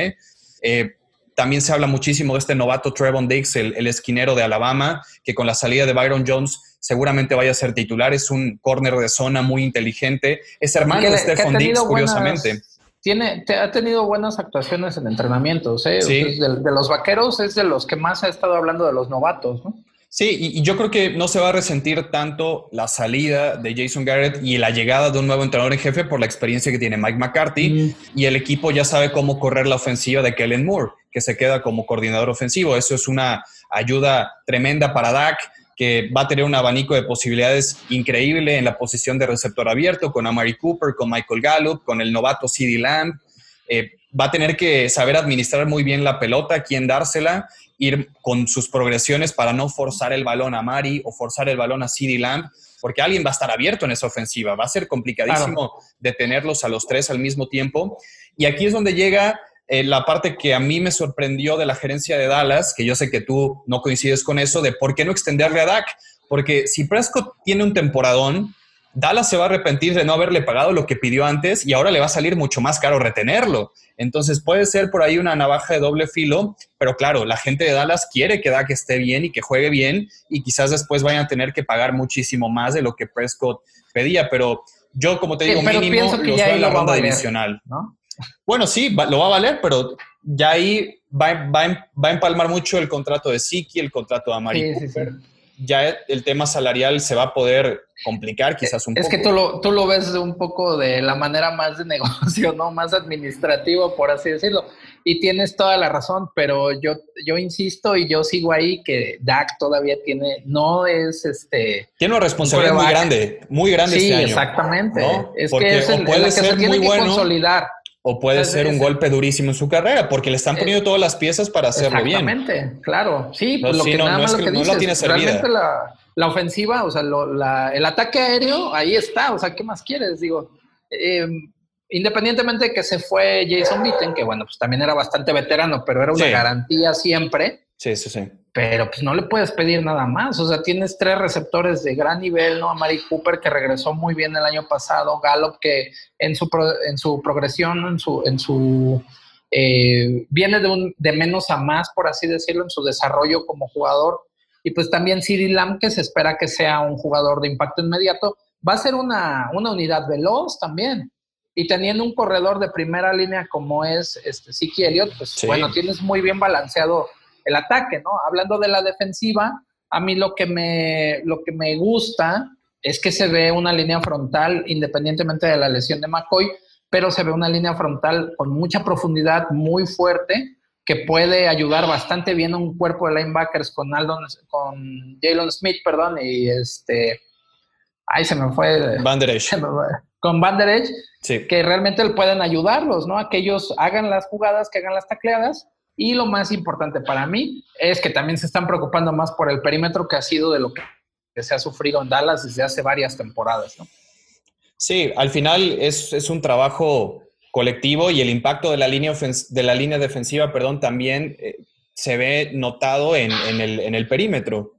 Eh, también se habla muchísimo de este novato Trevon Diggs, el, esquinero de Alabama, que con la salida de Byron Jones seguramente vaya a ser titular. Es un corner de zona muy inteligente. Es hermano de Stephon Diggs, curiosamente. tiene, ha tenido buenas actuaciones en entrenamientos. ¿eh? de, los vaqueros es de los que más ha estado hablando de los novatos, ¿no? Sí, y, yo creo que no se va a resentir tanto la salida de Jason Garrett y la llegada de un nuevo entrenador en jefe por la experiencia que tiene Mike McCarthy y el equipo ya sabe cómo correr la ofensiva de Kellen Moore, que se queda como coordinador ofensivo. Eso es una ayuda tremenda para Dak que va a tener un abanico de posibilidades increíble en la posición de receptor abierto con Amari Cooper, con Michael Gallup, con el novato CeeDee Lamb. Eh, va a tener que saber administrar muy bien la pelota, quién dársela, ir con sus progresiones para no forzar el balón a Mari o forzar el balón a CeeDee Lamb, porque alguien va a estar abierto en esa ofensiva. Va a ser complicadísimo detenerlos a los tres al mismo tiempo. Y aquí es donde llega eh, la parte que a mí me sorprendió de la gerencia de Dallas, que yo sé que tú no coincides con eso, de por qué no extenderle a Dak. Porque si Prescott tiene un temporadón, Dallas se va a arrepentir de no haberle pagado lo que pidió antes y ahora le va a salir mucho más caro retenerlo. Entonces puede ser por ahí una navaja de doble filo, pero claro, la gente de Dallas quiere que Dak esté bien y que juegue bien y quizás después vayan a tener que pagar muchísimo más de lo que Prescott pedía, pero yo como te digo, mínimo los veo en la ronda divisional. ¿no? Bueno, sí, lo va a valer, pero ya ahí va, a empalmar mucho el contrato de Siki, el contrato de Amari Ya el tema salarial se va a poder complicar quizás un poco. Es que tú lo, tú lo ves de un poco de la manera más de negocio, ¿no? Más administrativo, por así decirlo. Y tienes toda la razón, pero yo, yo insisto y yo sigo ahí que Dak todavía tiene, no es este... Tiene una responsabilidad muy grande, muy grande sí, este año. exactamente. Es que es el, puede que se tiene que consolidar o puede ser un golpe durísimo en su carrera, porque le están eh, poniendo todas las piezas para hacerlo bien. Exactamente, claro. Sí, pues lo que nada más lo que, dices, tiene realmente la, la, ofensiva, o sea, el ataque aéreo, ahí está, o sea, ¿qué más quieres? Digo, em, independientemente de que se fue Jason Witten, que bueno, pues también era bastante veterano, pero era una garantía siempre. Sí, sí, sí. Pero pues no le puedes pedir nada más. O sea, tienes tres receptores de gran nivel, ¿no? A Mari Cooper, que regresó muy bien el año pasado, Gallup, que en su, en su progresión, en su, en su eh, viene de, un, de menos a más, por así decirlo, en su desarrollo como jugador. Y pues también Siri Lamb, que se espera que sea un jugador de impacto inmediato, va a ser una, una unidad veloz también. Y teniendo un corredor de primera línea como es este Siki Elliott, pues bueno, tienes muy bien balanceado el ataque, ¿no? Hablando de la defensiva, a mí lo que me, lo que me gusta es que se ve una línea frontal, independientemente de la lesión de McCoy, pero se ve una línea frontal con mucha profundidad, muy fuerte, que puede ayudar bastante bien a un cuerpo de linebackers con Aldon, con Jalen Smith, perdón, y este, ahí se me fue. Van Con Van que realmente pueden ayudarlos, ¿no? A que ellos hagan las jugadas, que hagan las tacleadas y lo más importante para mí es que también se están preocupando más por el perímetro que ha sido de lo que se ha sufrido en Dallas desde hace varias temporadas, ¿no? Sí, al final es, un trabajo colectivo y el impacto de la línea, de la línea defensiva, perdón, también eh, se ve notado en, el, perímetro.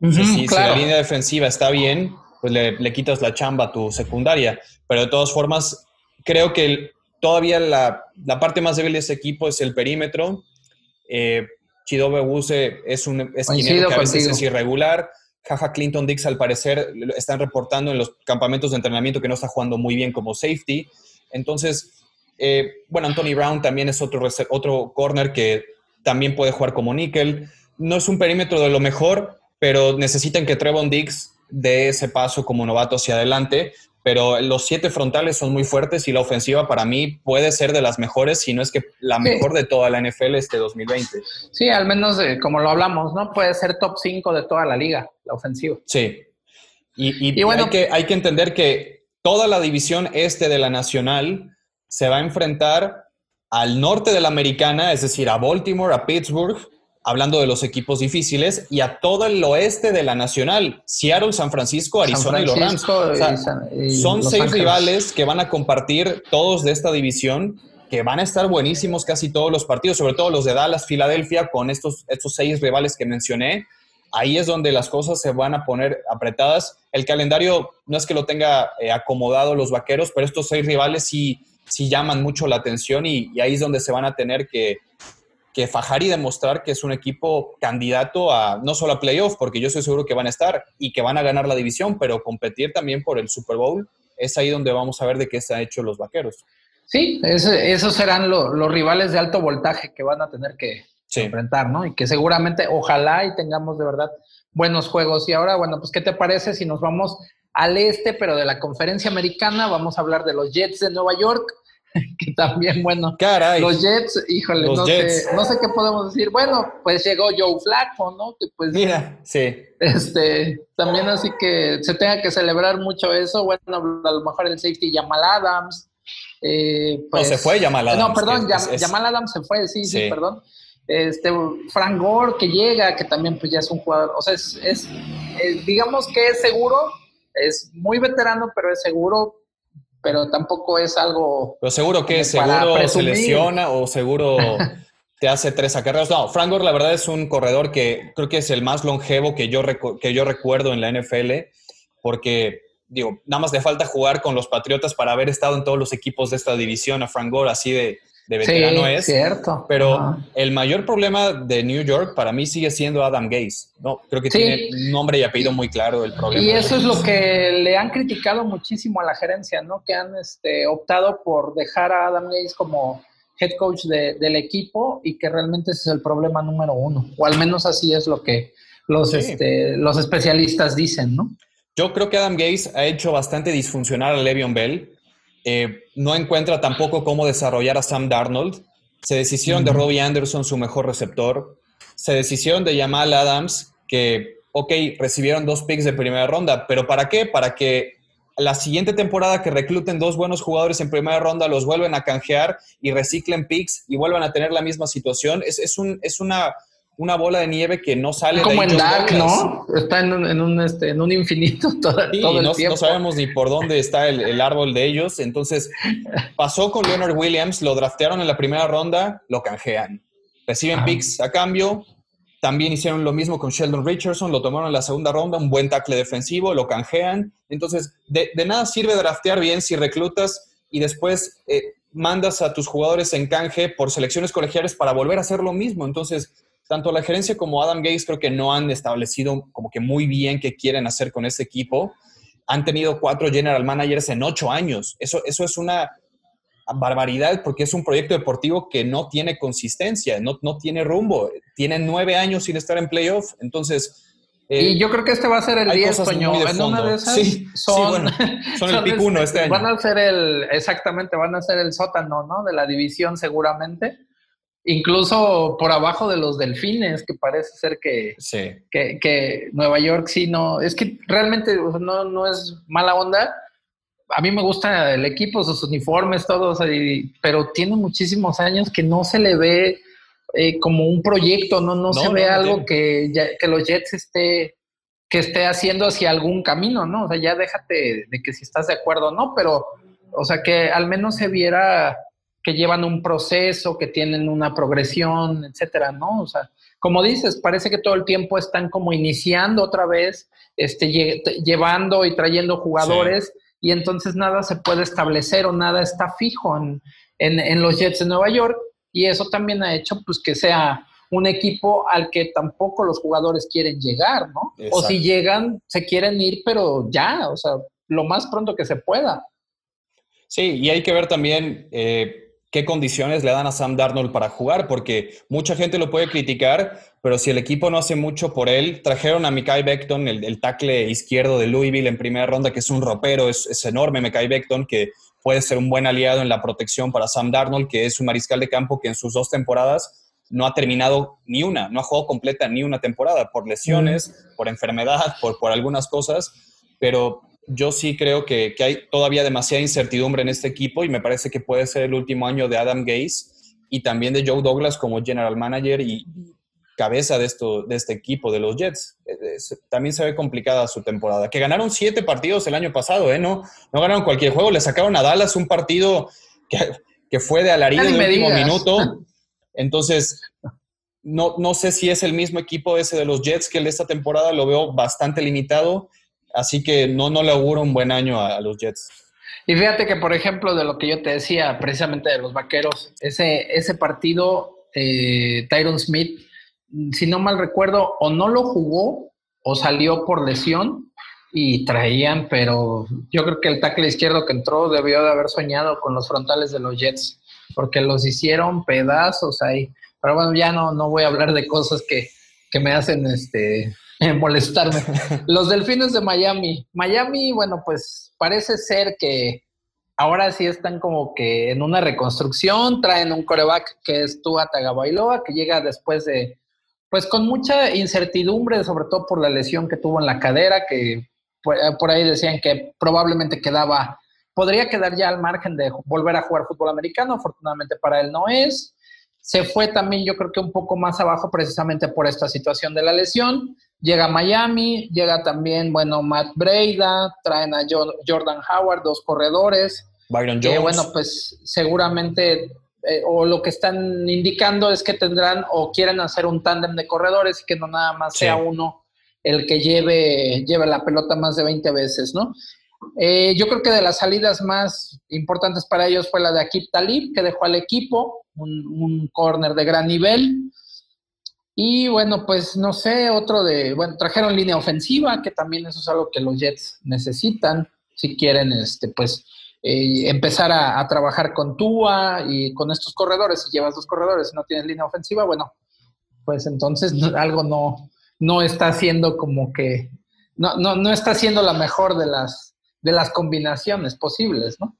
si, la línea defensiva está bien, pues le, quitas la chamba a tu secundaria. Pero de todas formas, creo que todavía la, la parte más débil de ese equipo es el perímetro eh, Chidobe Wuse es un esquinero que a veces es irregular. Jaja Clinton Dix, al parecer, están reportando en los campamentos de entrenamiento que no está jugando muy bien como safety. Entonces, eh, bueno, Anthony Brown también es otro, otro corner que también puede jugar como níquel. No es un perímetro de lo mejor, pero necesitan que Trevon Dix dé ese paso como novato hacia adelante pero los siete frontales son muy fuertes y la ofensiva para mí puede ser de las mejores, si no es que la mejor de toda la NFL este 2020. Sí, al menos como lo hablamos, ¿no? Puede ser top 5 de toda la liga, la ofensiva. Sí. Y, bueno, hay, que, hay que entender que toda la división este de la Nacional se va a enfrentar al norte de la Americana, es decir, a Baltimore, a Pittsburgh, hablando de los equipos difíciles, y a todo el oeste de la Nacional, Seattle, San Francisco, Arizona y los Rams. son seis rivales que van a compartir todos de esta división, que van a estar buenísimos casi todos los partidos, sobre todo los de Dallas, Filadelfia, con estos, estos seis rivales que mencioné. Ahí es donde las cosas se van a poner apretadas. El calendario no es que lo tenga eh, acomodado los vaqueros, pero estos seis rivales sí, sí llaman mucho la atención y, y ahí es donde se van a tener que, que fajar y demostrar que es un equipo candidato a no solo a playoff, porque yo estoy seguro que van a estar y que van a ganar la división, pero competir también por el Super Bowl, es ahí donde vamos a ver de qué se han hecho los vaqueros. Sí, esos serán los rivales de alto voltaje que van a tener que enfrentar, ¿no? Y que seguramente, ojalá y tengamos de verdad buenos juegos. Y ahora, bueno, pues, ¿qué te parece si nos vamos al este, pero de la conferencia americana? Vamos a hablar de los Jets de Nueva York, que también, bueno, los Jets, híjole, no, Sé, no sé qué podemos decir. Bueno, pues llegó Joe Flacco, ¿no? Que pues, Mira, sí. Este, también así que se tenga que celebrar mucho eso. Bueno, a lo mejor el safety Jamal Adams. Eh, pues, no, se fue Jamal Adams. No, perdón, Jamal Adams se fue, sí, sí, perdón. Este, Frank Gore que llega, que también pues ya es un jugador, o sea, es, es eh, digamos que es seguro, es muy veterano, pero es seguro, pero tampoco es algo... Pero seguro que seguro se lesiona o seguro te hace tres acarreos. No, Frank Gore la verdad es un corredor que creo que es el más longevo que yo, que yo recuerdo en la NFL, porque digo, nada más le falta jugar con los Patriotas para haber estado en todos los equipos de esta división a Frank Gore, así de de veterano es. cierto. Pero el mayor problema de New York para mí sigue siendo Adam Gaze. No, creo que tiene nombre y apellido muy claro el problema. Y eso es lo que le han criticado muchísimo a la gerencia, ¿no? Que han este, optado por dejar a Adam Gaze como head coach del equipo y que realmente ese es el problema número uno. O al menos así es lo que los, este, los especialistas dicen, ¿no? Yo creo que Adam Gaze ha hecho bastante disfuncional a Le'Veon Bell eh, no encuentra tampoco cómo desarrollar a Sam Darnold. Se deshicieron de Robbie Anderson, su mejor receptor. Se deshicieron de Jamal Adams, que, ok, recibieron dos picks de primera ronda, pero ¿para qué? Para que la siguiente temporada que recluten dos buenos jugadores en primera ronda, los vuelven a canjear y reciclen picks y vuelvan a tener la misma situación. Es, es, un, es una una bola de nieve que no sale como en Dark, ¿no? Está en un, en un, este, en un infinito todo, el no, no, sabemos ni por dónde está el, el, árbol de ellos. Entonces, pasó con Leonard Williams, lo draftearon en la primera ronda, lo canjean. Reciben picks a cambio. También hicieron lo mismo con Sheldon Richardson, lo tomaron en la segunda ronda, un buen tackle defensivo, lo canjean. Entonces, de, de nada sirve draftear bien si reclutas y después eh, mandas a tus jugadores en canje por selecciones colegiales para volver a hacer lo mismo. Entonces, tanto la gerencia como Adam Gates creo que no han establecido como que muy bien qué quieren hacer con ese equipo. Han tenido cuatro general managers en ocho años. Eso, eso es una barbaridad porque es un proyecto deportivo que no tiene consistencia, no, no tiene rumbo. Tienen nueve años sin estar en playoff. Entonces... Eh, y yo creo que este va a ser el 10, coño. En una de esas sí, son, son, el pico uno este año. Van a ser el, exactamente, van a ser el sótano, ¿no? De la división seguramente incluso por abajo de los delfines, que parece ser que, que, Nueva York sí no, es que realmente no, no es mala onda. A mí me gusta el equipo, sus uniformes, todos, pero tiene muchísimos años que no se le ve eh, como un proyecto, no, no, se ve algo que, que los Jets esté, que esté haciendo hacia algún camino, ¿no? O sea, ya déjate de que si estás de acuerdo o no, pero, o sea, que al menos se viera que llevan un proceso, que tienen una progresión, etcétera, ¿no? O sea, como dices, parece que todo el tiempo están como iniciando otra vez, este, llevando y trayendo jugadores, y entonces nada se puede establecer o nada está fijo en, en, los Jets de Nueva York, y eso también ha hecho pues que sea un equipo al que tampoco los jugadores quieren llegar, ¿no? O si llegan, se quieren ir, pero ya, o sea, lo más pronto que se pueda. Sí, y hay que ver también eh, qué condiciones le dan a Sam Darnold para jugar, porque mucha gente lo puede criticar, pero si el equipo no hace mucho por él, trajeron a Mikai Beckton, el, el tackle izquierdo de Louisville en primera ronda, que es un ropero, es, enorme Mikai Beckton, que puede ser un buen aliado en la protección para Sam Darnold, que es un mariscal de campo que en sus dos temporadas no ha terminado ni una, no ha jugado completa ni una temporada, por lesiones, por enfermedad, por, por algunas cosas, pero yo sí creo que, hay todavía demasiada incertidumbre en este equipo y me parece que puede ser el último año de Adam Gase y también de Joe Douglas como general manager y cabeza de, esto, de este equipo, de los Jets. también se ve complicada su temporada. Que ganaron siete partidos el año pasado, ¿eh? No, no ganaron cualquier juego, le sacaron a Dallas un partido que, fue de alarido de último minuto. Entonces, no, no sé si es el mismo equipo ese de los Jets que el de esta temporada, lo veo bastante limitado Así que no, no le auguro un buen año a, los Jets. Y fíjate que, por ejemplo, de lo que yo te decía precisamente de los vaqueros, ese, ese partido, eh, Tyron Smith, si no mal recuerdo, o no lo jugó o salió por lesión. y traían, pero yo creo que el tackle izquierdo que entró debió de haber soñado con los frontales de los Jets, porque los hicieron pedazos ahí. Pero bueno, ya no, no voy a hablar de cosas que, que me hacen este molestarme. Los Delfines de Miami. Miami, bueno, pues parece ser que ahora sí están como que en una reconstrucción, traen un coreback que es Tua Tagovailoa, que llega después de, pues con mucha incertidumbre, sobre todo por la lesión que tuvo en la cadera, que por, ahí decían que probablemente quedaba, podría quedar ya al margen de volver a jugar fútbol americano, afortunadamente para él no es. Se fue también, yo creo que un poco más abajo precisamente por esta situación de la lesión. Llega a Miami, llega también, bueno, Matt Breida, traen a Jordan Howard, dos corredores. Byron Jones. bueno, pues seguramente, eh, o lo que están indicando es que tendrán o quieren hacer un tándem de corredores y que no nada más sea uno el que lleve, lleve la pelota más de 20 veces, ¿no? Eh, yo creo que de las salidas más importantes para ellos fue la de Akib Talib, que dejó al equipo, un, corner de gran nivel. Y bueno, pues no sé, otro de, bueno, trajeron línea ofensiva, que también eso es algo que los Jets necesitan, si quieren, este, pues, eh, empezar a, trabajar con Tua y con estos corredores. Si llevas dos corredores y no tienes línea ofensiva, bueno, pues entonces algo no, no está haciendo como que, no, no, no está haciendo la mejor de las, de las combinaciones posibles, ¿no?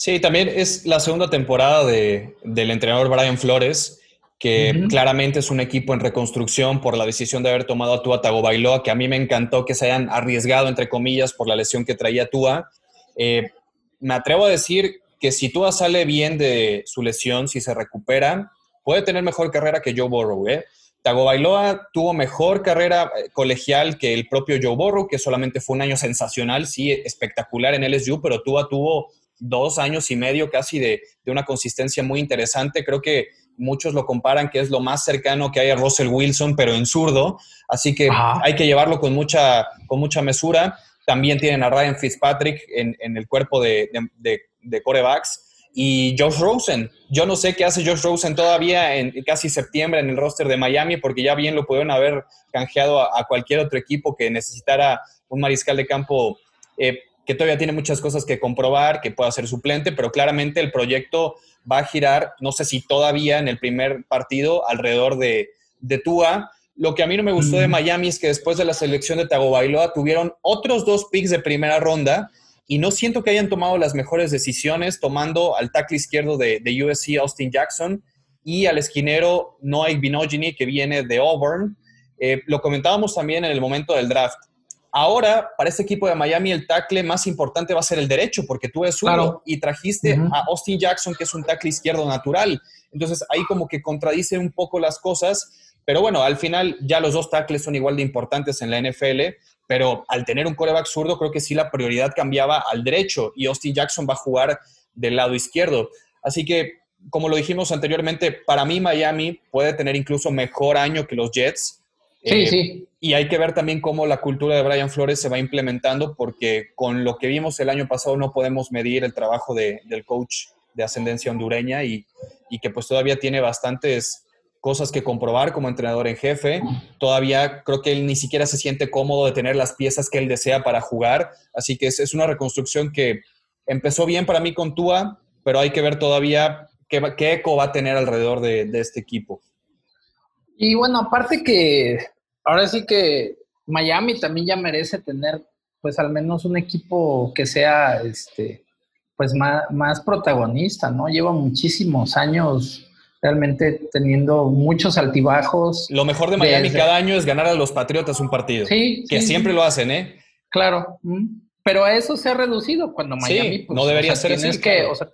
Sí, también es la segunda temporada de, del entrenador Brian Flores, que claramente es un equipo en reconstrucción por la decisión de haber tomado a Tua Tagovailoa, que a mí me encantó que se hayan arriesgado, entre comillas, por la lesión que traía Tua. Eh, me atrevo a decir que si Tua sale bien de su lesión, si se recupera, puede tener mejor carrera que Joe Burrow, ¿eh? Bailoa tuvo mejor carrera eh, colegial que el propio Joe Burrow, que solamente fue un año sensacional, sí, espectacular en LSU, pero Tua tuvo dos años y medio casi de, una consistencia muy interesante. Creo que muchos lo comparan que es lo más cercano que hay a Russell Wilson, pero en zurdo. Así que hay que llevarlo con mucha, con mucha mesura. También tienen a Ryan Fitzpatrick en, el cuerpo de, de, de corebacks y Josh Rosen. Yo no sé qué hace Josh Rosen todavía en casi septiembre en el roster de Miami, porque ya bien lo pudieron haber canjeado a, cualquier otro equipo que necesitara un mariscal de campo eh, que todavía tiene muchas cosas que comprobar, que pueda ser suplente, pero claramente el proyecto va a girar, no sé si todavía en el primer partido, alrededor de, de Tua. Lo que a mí no me gustó de Miami es que después de la selección de Tagovailoa tuvieron otros dos picks de primera ronda y no siento que hayan tomado las mejores decisiones tomando al tackle izquierdo de, USC Austin Jackson y al esquinero Noah Binogini que viene de Auburn. Eh, lo comentábamos también en el momento del draft. Ahora, para este equipo de Miami, el tackle más importante va a ser el derecho, porque tú eres uno y trajiste a Austin Jackson, que es un tackle izquierdo natural. Entonces, ahí como que contradice un poco las cosas. Pero bueno, al final ya los dos tackles son igual de importantes en la NFL pero al tener un coreback zurdo, creo que sí la prioridad cambiaba al derecho y Austin Jackson va a jugar del lado izquierdo. Así que, como lo dijimos anteriormente, para mí Miami puede tener incluso mejor año que los Jets. Sí, eh, sí. Y hay que ver también cómo la cultura de Brian Flores se va implementando, porque con lo que vimos el año pasado no podemos medir el trabajo del coach de ascendencia hondureña y, y que pues todavía tiene bastantes cosas que comprobar como entrenador en jefe. Todavía creo que él ni siquiera se siente cómodo de tener las piezas que él desea para jugar. Así que es, una reconstrucción que empezó bien para mí con Tua, pero hay que ver todavía qué, qué eco va a tener alrededor de, este equipo. Y bueno, aparte que ahora sí que Miami también ya merece tener pues al menos un equipo que sea este pues más, más protagonista, ¿no? Lleva muchísimos años realmente teniendo muchos altibajos. Lo mejor de Miami cada año es ganar a los Patriotas un partido. Sí. Que siempre lo hacen, ¿eh? Claro. Pero a eso se ha reducido cuando Miami. Pues, no debería ser así. Que, O sea,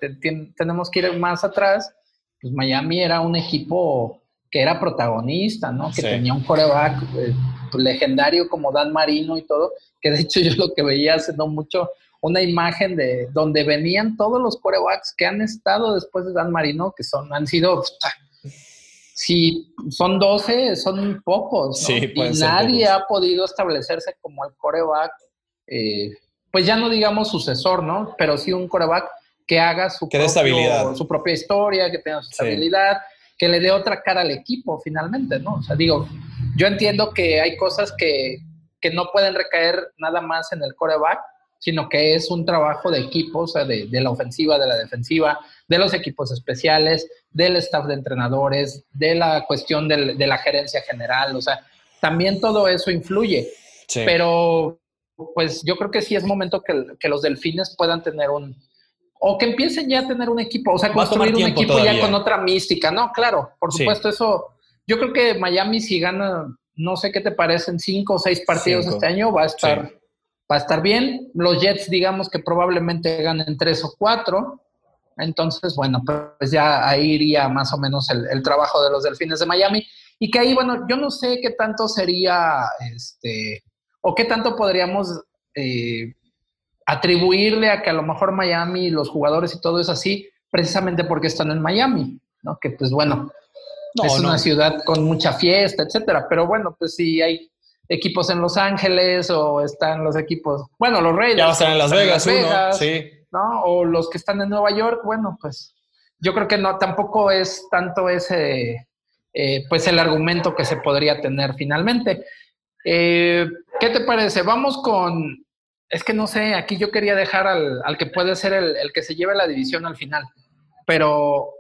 tenemos que ir más atrás. Pues Miami era un equipo que era protagonista, ¿no? Que tenía un coreback eh, legendario como Dan Marino y todo. Que de hecho yo lo que veía hace no mucho una imagen de donde venían todos los corebacks que han estado después de Dan Marino, que son, han sido, si son 12, son pocos, y nadie ha podido establecerse como el coreback, eh, pues ya no digamos sucesor, ¿no? Pero sí un coreback que haga su, su propia historia, que tenga su estabilidad, que le dé otra cara al equipo finalmente, ¿no? O sea, digo, yo entiendo que hay cosas que que no pueden recaer nada más en el coreback, sino que es un trabajo de equipo, o sea, de, la ofensiva, de la defensiva, de los equipos especiales, del staff de entrenadores, de la cuestión de la gerencia general, o sea, también todo eso influye. Pero, pues yo creo que sí es momento que, los delfines puedan tener un, o que empiecen ya a tener un equipo, o sea, construir un equipo ya con otra mística, ¿no? Claro, por supuesto, eso, yo creo que Miami si gana, no sé qué te parecen, cinco o seis partidos este año, va a estar va a estar bien. Los Jets, digamos que probablemente ganen tres o cuatro. Entonces, bueno, pues ya ahí iría más o menos el, trabajo de los Delfines de Miami. Y que ahí, bueno, yo no sé qué tanto sería, este, o qué tanto podríamos eh, atribuirle a que a lo mejor Miami, los jugadores y todo es así, precisamente porque están en Miami, ¿no? Que pues bueno, es una ciudad con mucha fiesta, etcétera. Pero bueno, pues sí hay equipos en Los Ángeles o están los equipos, bueno, los Reyes. Ya están en Las Vegas, uno, sí. ¿no? O los que están en Nueva York, bueno, pues yo creo que no, tampoco es tanto ese, eh, pues el argumento que se podría tener finalmente. Eh, ¿Qué te parece? Vamos con, es que no sé, aquí yo quería dejar al, al que puede ser el, el, que se lleve la división al final, pero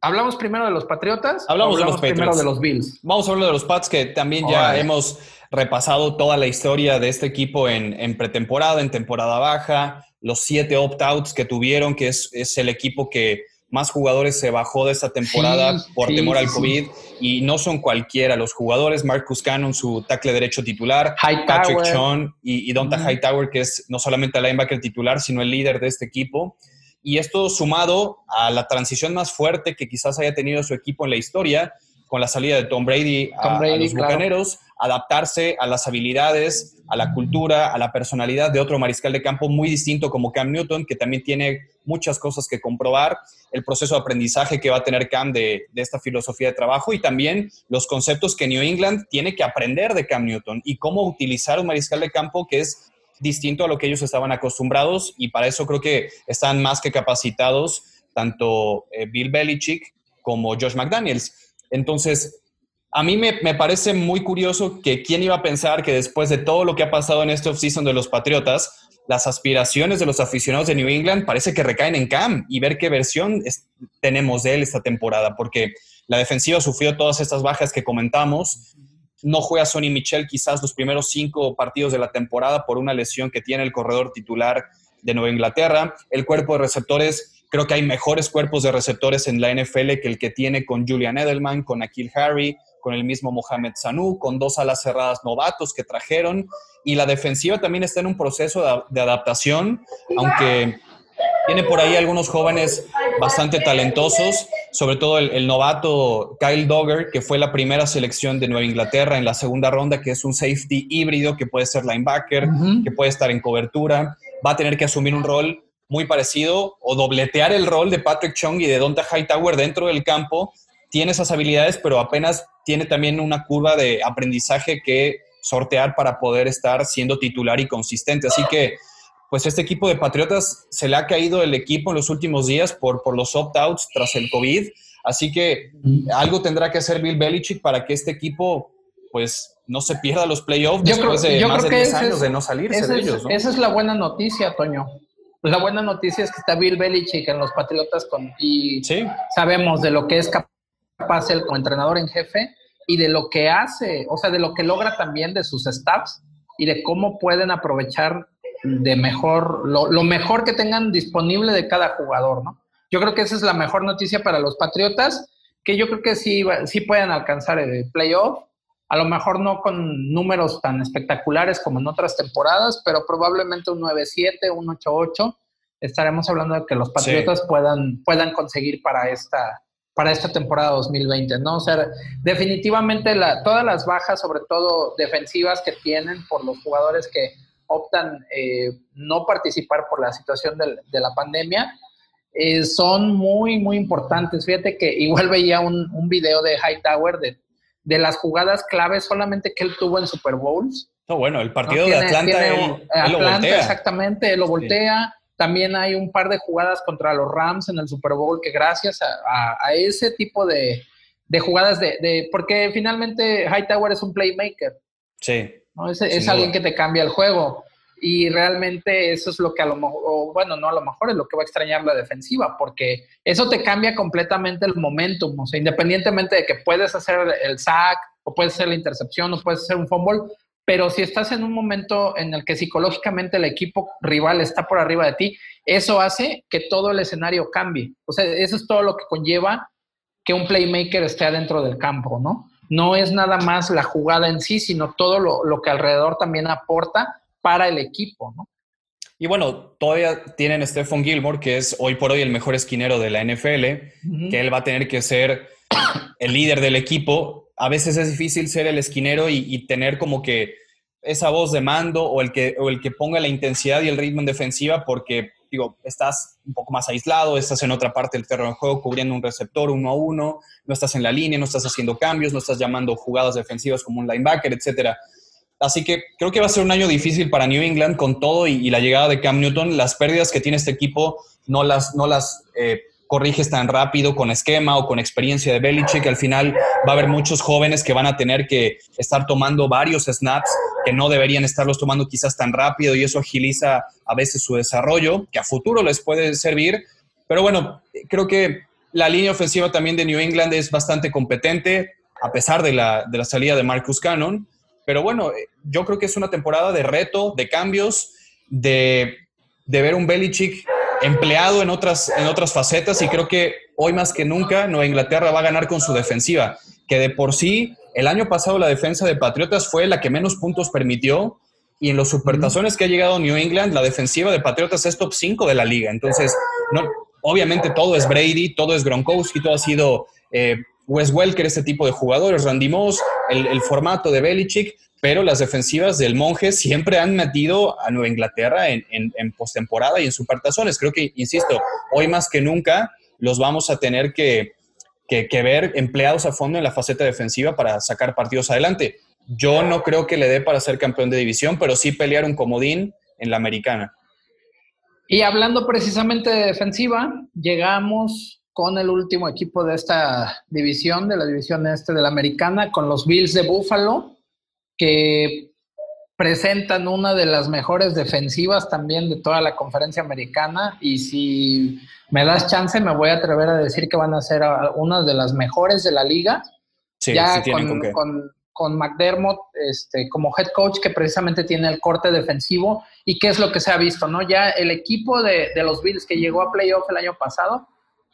¿hablamos primero de los Patriotas? Hablamos, de los primero de los Bills. Vamos a hablar de los Pats que también ya hemos repasado toda la historia de este equipo en, pretemporada, en temporada baja, los siete opt-outs que tuvieron, que es, el equipo que más jugadores se bajó de esta temporada por temor al COVID y no son cualquiera los jugadores. Marcus Cannon, su tackle derecho titular, Patrick Sean y, y Donta Hightower, que es no solamente el linebacker titular, sino el líder de este equipo. Y esto sumado a la transición más fuerte que quizás haya tenido su equipo en la historia, con la salida de Tom Brady, a, los Bucaneros, adaptarse a las habilidades, a la cultura, a la personalidad de otro mariscal de campo muy distinto como Cam Newton, que también tiene muchas cosas que comprobar, el proceso de aprendizaje que va a tener Cam de, de esta filosofía de trabajo y también los conceptos que New England tiene que aprender de Cam Newton y cómo utilizar un mariscal de campo que es distinto a lo que ellos estaban acostumbrados y para eso creo que están más que capacitados tanto eh, Bill Belichick como Josh McDaniels. Entonces, a mí me, parece muy curioso que quién iba a pensar que después de todo lo que ha pasado en este offseason de los Patriotas, las aspiraciones de los aficionados de New England parece que recaen en Cam y ver qué versión tenemos de él esta temporada, porque la defensiva sufrió todas estas bajas que comentamos. No juega Sonny Michel quizás los primeros cinco partidos de la temporada por una lesión que tiene el corredor titular de Nueva Inglaterra. El cuerpo de receptores Creo que hay mejores cuerpos de receptores en la NFL que el que tiene con Julian Edelman, con Akil Harry, con el mismo Mohamed Sanu, con dos alas cerradas novatos que trajeron. Y la defensiva también está en un proceso de, adaptación, aunque tiene por ahí algunos jóvenes bastante talentosos, sobre todo el, novato Kyle Dogger, que fue la primera selección de Nueva Inglaterra en la segunda ronda, que es un safety híbrido que puede ser linebacker, que puede estar en cobertura, va a tener que asumir un rol muy parecido o dobletear el rol de Patrick Chung y de Donta Hightower dentro del campo. Tiene esas habilidades, pero apenas tiene también una curva de aprendizaje que sortear para poder estar siendo titular y consistente. Así que, pues este equipo de Patriotas se le ha caído el equipo en los últimos días por, por los opt-outs tras el COVID. Así que algo tendrá que hacer Bill Belichick para que este equipo, pues, no se pierda los playoffs después de más de 10 años de no salirse de ellos. Esa es la buena noticia, Toño. Pues la buena noticia es que está Bill Belichick en los Patriotas con, y sabemos de lo que es capaz él como entrenador en jefe y de lo que hace, o sea, de lo que logra también de sus staffs y de cómo pueden aprovechar de mejor, lo, mejor que tengan disponible de cada jugador, ¿no? Yo creo que esa es la mejor noticia para los Patriotas, que yo creo que sí, sí pueden alcanzar el playoff a lo mejor no con números tan espectaculares como en otras temporadas, pero probablemente un 9-7, un 8-8. Estaremos hablando de que los Patriotas puedan, puedan conseguir para esta, para esta temporada 2020, ¿no? O sea, definitivamente la, todas las bajas, sobre todo defensivas que tienen por los jugadores que optan eh, no participar por la situación de, la pandemia, eh, son muy, muy importantes. Fíjate que igual veía un, un video de Hightower de de las jugadas claves solamente que él tuvo en Super Bowls. No, bueno, el partido de Atlanta, él, lo voltea. exactamente, él lo voltea. También hay un par de jugadas contra los Rams en el Super Bowl que gracias a, ese tipo de, jugadas de, porque finalmente Hightower es un playmaker. Sí. Es, alguien que te cambia el juego. Y realmente eso es lo que a lo mejor, bueno, no a lo mejor es lo que va a extrañar la defensiva, porque eso te cambia completamente el momentum. O sea, independientemente de que puedes hacer el sack, o puedes hacer la intercepción, o puedes hacer un fumble, pero si estás en un momento en el que psicológicamente el equipo rival está por arriba de ti, eso hace que todo el escenario cambie. O sea, eso es todo lo que conlleva que un playmaker esté adentro del campo, ¿no? No es nada más la jugada en sí, sino todo lo, que alrededor también aporta para el equipo, ¿no? Y bueno, todavía tienen a Stephon Gilmore, que es hoy por hoy el mejor esquinero de la NFL, que él va a tener que ser el líder del equipo. A veces es difícil ser el esquinero y, tener como que esa voz de mando o el, que, o el que ponga la intensidad y el ritmo en defensiva, porque digo, estás un poco más aislado, estás en otra parte del terreno de juego cubriendo un receptor uno a uno, no estás en la línea, no estás haciendo cambios, no estás llamando jugadas defensivas como un linebacker, etcétera. Así que creo que va a ser un año difícil para New England con todo y, la llegada de Cam Newton. Las pérdidas que tiene este equipo no las, no las eh, corriges tan rápido con esquema o con experiencia de Belichick, al final va a haber muchos jóvenes que van a tener que estar tomando varios snaps que no deberían estarlos tomando quizás tan rápido y eso agiliza a veces su desarrollo, que a futuro les puede servir. Pero bueno, creo que la línea ofensiva también de New England es bastante competente, a pesar de la, de la salida de Marcus Cannon. Pero bueno, yo creo que es una temporada de reto, de cambios, de, de ver un Belichick empleado en otras, en otras facetas y creo que hoy más que nunca Nueva Inglaterra va a ganar con su defensiva, que de por sí el año pasado la defensa de Patriotas fue la que menos puntos permitió y en los supertazones que ha llegado New England, la defensiva de Patriotas es top 5 de la liga. Entonces, no, obviamente todo es Brady, todo es Gronkowski, todo ha sido eh, Wes Welker, este tipo de jugadores, Randy Moss, el, formato de Belichick, pero las defensivas del Monje siempre han metido a Nueva Inglaterra en, en, postemporada y en supertazones. Creo que, insisto, hoy más que nunca los vamos a tener que, ver empleados a fondo en la faceta defensiva para sacar partidos adelante. Yo no creo que le dé para ser campeón de división, pero sí pelear un comodín en la americana. Y hablando precisamente de defensiva, llegamos con el último equipo de esta división, de la división este de la americana, con los Bills de Buffalo, que presentan una de las mejores defensivas también de toda la conferencia americana y si me das chance me voy a atrever a decir que van a ser una de las mejores de la liga. Sí, ya sí con, con, con, McDermott este, como head coach que precisamente tiene el corte defensivo y qué es lo que se ha visto, ¿no? Ya el equipo de, de los Bills que llegó a playoff el año pasado,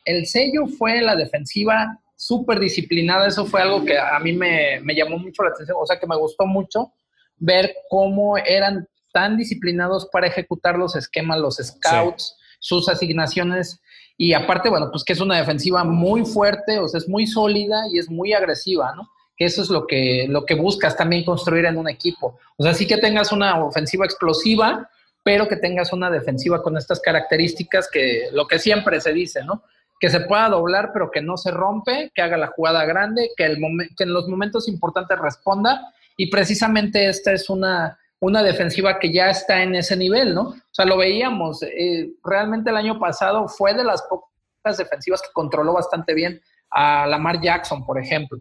el sello fue la defensiva súper disciplinada. Eso fue algo que a mí me, llamó mucho la atención, o sea, que me gustó mucho ver cómo eran tan disciplinados para ejecutar los esquemas, los scouts, sus asignaciones. Y aparte, bueno, pues que es una defensiva muy fuerte, o sea, es muy sólida y es muy agresiva, ¿no? Que eso es lo que, lo que buscas también construir en un equipo. O sea, sí que tengas una ofensiva explosiva, pero que tengas una defensiva con estas características que lo que siempre se dice, ¿no? Que se pueda doblar, pero que no se rompe, que haga la jugada grande, que, el que en los momentos importantes responda. Y precisamente esta es una, una defensiva que ya está en ese nivel, ¿no? O sea, lo veíamos. Eh, realmente el año pasado fue de las pocas defensivas que controló bastante bien a Lamar Jackson, por ejemplo.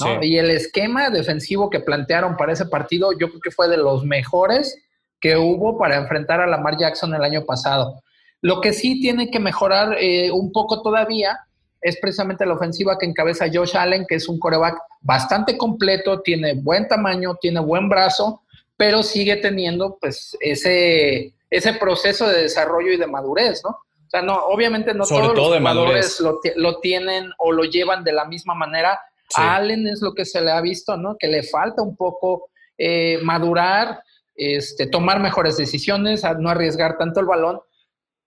¿no? Y el esquema defensivo que plantearon para ese partido, yo creo que fue de los mejores que hubo para enfrentar a Lamar Jackson el año pasado. Lo que sí tiene que mejorar eh, un poco todavía es precisamente la ofensiva que encabeza Josh Allen, que es un coreback bastante completo, tiene buen tamaño, tiene buen brazo, pero sigue teniendo pues ese, ese proceso de desarrollo y de madurez, ¿no? O sea, no, obviamente no todos los jugadores lo, tienen o lo llevan de la misma manera. A Allen es lo que se le ha visto, ¿no? Que le falta un poco eh, madurar, este, tomar mejores decisiones, no arriesgar tanto el balón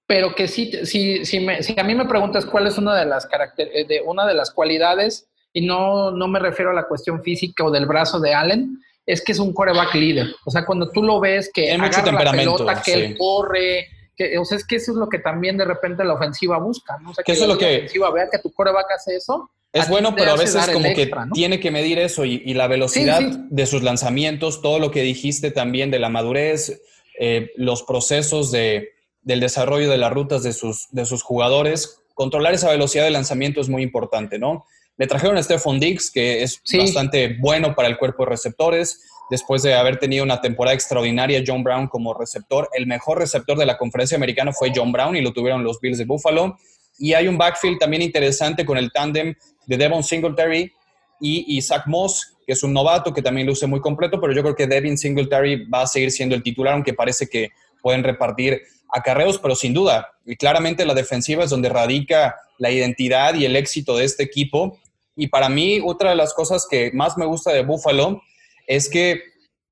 pero que sí, si, si, me, si a mí me preguntas cuál es una de las, eh, de una de las cualidades, y no, no me refiero a la cuestión física o del brazo de Allen, es que es un coreback líder. O sea, cuando tú lo ves que mucho temperamento, la pelota, que él corre, que, o sea, es que eso es lo que también de repente la ofensiva busca, ¿no? O sea, que, eso es lo que... La ofensiva vea que tu coreback hace eso. Es bueno, pero a veces como que tiene que medir eso y, y la velocidad de sus lanzamientos, todo lo que dijiste también de la madurez, eh, los procesos de del desarrollo de las rutas de sus, de sus jugadores. Controlar esa velocidad de lanzamiento es muy importante, ¿no? Le trajeron a Stephon Diggs, que es bastante bueno para el cuerpo de receptores. después de haber tenido una temporada extraordinaria John Brown como receptor. El mejor receptor de la conferencia americana fue John Brown y lo tuvieron los Bills de Buffalo. Y hay un backfield también interesante con el tándem de Devon Singletary y Zach Moss, que es un novato que también luce muy completo, pero yo creo que Devin Singletary va a seguir siendo el titular, aunque parece que pueden repartir acarreos, pero sin duda, y claramente la defensiva es donde radica la identidad y el éxito de este equipo. Y para mí, otra de las cosas que más me gusta de Buffalo es que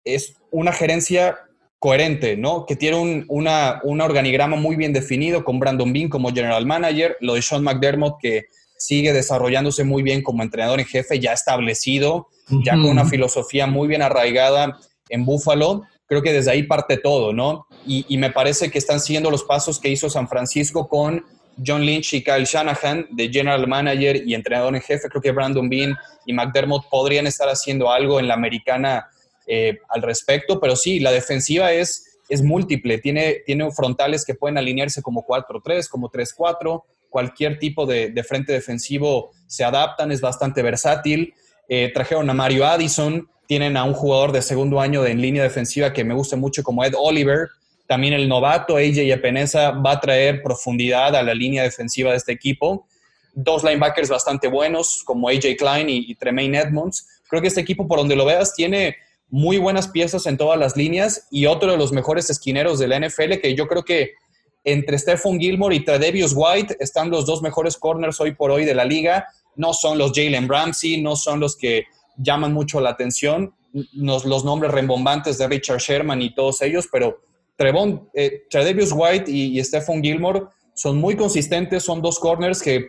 es una gerencia coherente, ¿no? Que tiene un una, organigrama muy bien definido con Brandon Bean como general manager, lo de Sean McDermott que sigue desarrollándose muy bien como entrenador en jefe, ya establecido, ya con una filosofía muy bien arraigada en Buffalo. Creo que desde ahí parte todo, ¿no? Y, me parece que están siguiendo los pasos que hizo San Francisco con John Lynch y Kyle Shanahan de general manager y entrenador en jefe. Creo que Brandon Bean y McDermott podrían estar haciendo algo en la americana eh, al respecto, pero sí, la defensiva es, es múltiple. Tiene, tiene frontales que pueden alinearse como 4-3, como 3-4. Cualquier tipo de, de, frente defensivo se adaptan, es bastante versátil. Eh, trajeron a Mario Addison, tienen a un jugador de segundo año de, en línea defensiva que me gusta mucho como Ed Oliver, también el novato AJ Epinesa va a traer profundidad a la línea defensiva de este equipo. Dos linebackers bastante buenos como AJ Klein y, Tremaine Edmonds. Creo que este equipo, por donde lo veas, tiene muy buenas piezas en todas las líneas y otro de los mejores esquineros de la NFL que yo creo que entre Stephon Gilmore y Tredevius White están los dos mejores corners hoy por hoy de la liga. No son los Jalen Ramsey, no son los que llaman mucho la atención, los nombres rembombantes de Richard Sherman y todos ellos, pero Trevon, eh, White y, y Stephon Gilmore son muy consistentes, son dos corners que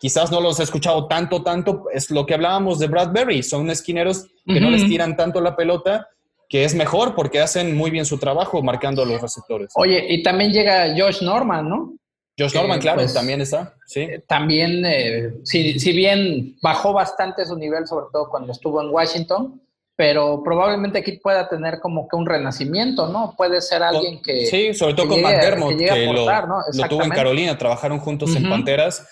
quizás no los he escuchado tanto, tanto, es lo que hablábamos de Bradbury, son esquineros que no les tiran tanto la pelota, que es mejor porque hacen muy bien su trabajo marcando a los receptores. Oye, y también llega Josh Norman, ¿no? Josh Norman, claro, pues, también está, sí. Eh, también, eh, si, si, bien bajó bastante su nivel, sobre todo cuando estuvo en Washington, pero probablemente aquí pueda tener como que un renacimiento, ¿no? Puede ser alguien que... Sí, sobre todo con McDermott, que, lo, tuvo en Carolina, trabajaron juntos en Panteras.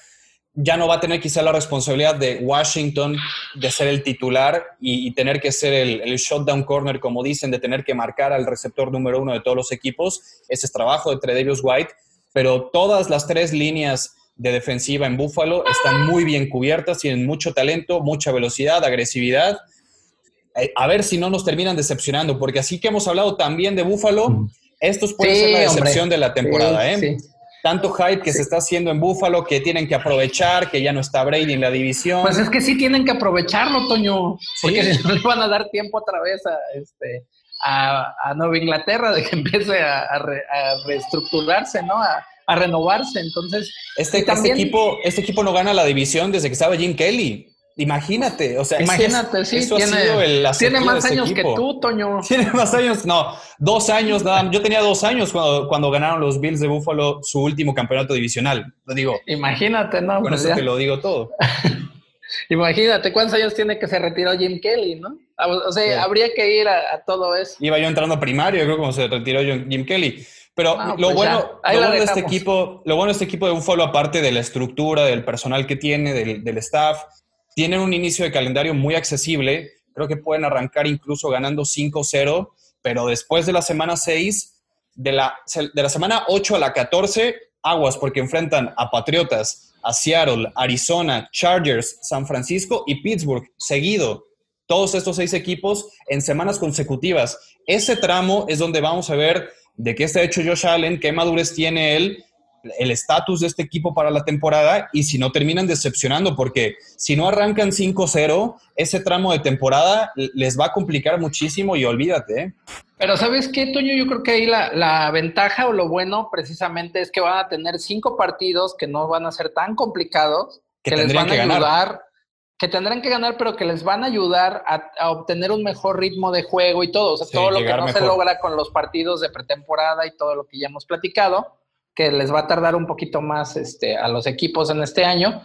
Ya no va a tener quizá la responsabilidad de Washington de ser el titular y, tener que ser el, el, shutdown corner, como dicen, de tener que marcar al receptor número uno de todos los equipos. Ese es trabajo de Tredavious White, pero todas las tres líneas de defensiva en Buffalo están muy bien cubiertas, tienen mucho talento, mucha velocidad, agresividad. Eh, a ver si no nos terminan decepcionando, porque así que hemos hablado también de Búfalo, estos pueden ser la decepción de la temporada, ¿eh? Tanto hype que se está haciendo en Búfalo que tienen que aprovechar, que ya no está Brady en la división. Pues es que sí tienen que aprovecharlo, Toño, porque si no le van a dar tiempo otra vez a, este, a, Nueva Inglaterra de que empiece a, reestructurarse, ¿no? A, renovarse. Entonces, este, este, equipo, este equipo no gana la división desde que estaba Jim Kelly. Imagínate, o sea, imagínate, sí, tiene, tiene más años que tú, Toño. Tiene más años, no, dos años, nada. Yo tenía dos años cuando, cuando ganaron los Bills de Buffalo su último campeonato divisional. Lo digo. Imagínate, ¿no? Bueno, pues eso te lo digo todo. Imagínate cuántos años tiene que se retiró Jim Kelly, ¿no? Ah, o sea, habría que ir a, todo eso. Iba yo entrando a primario, creo, como se retiró Jim Kelly. Pero ah, lo, pues bueno, lo bueno, de este equipo, lo bueno de este equipo de Buffalo, aparte de la estructura, del personal que tiene, del, del staff, tienen un inicio de calendario muy accesible. Creo que pueden arrancar incluso ganando 5-0, pero después de la semana 6, de la, de la semana 8 a la 14, aguas porque enfrentan a Patriotas, a Seattle, Arizona, Chargers, San Francisco y Pittsburgh seguido. Todos estos seis equipos en semanas consecutivas. Ese tramo es donde vamos a ver de qué está hecho Josh Allen, qué madurez tiene él el estatus de este equipo para la temporada y si no terminan decepcionando, porque si no arrancan 5-0, ese tramo de temporada les va a complicar muchísimo y olvídate. ¿eh? Pero ¿sabes qué, Toño? Yo creo que ahí la, ventaja o lo bueno precisamente es que van a tener cinco partidos que no van a ser tan complicados, que, les van a ayudar, que tendrán que ganar, pero que les van a ayudar a, obtener un mejor ritmo de juego y todo. O sea, todo lo que no se logra con los partidos de pretemporada y todo lo que ya hemos platicado que les va a tardar un poquito más este, a los equipos en este año.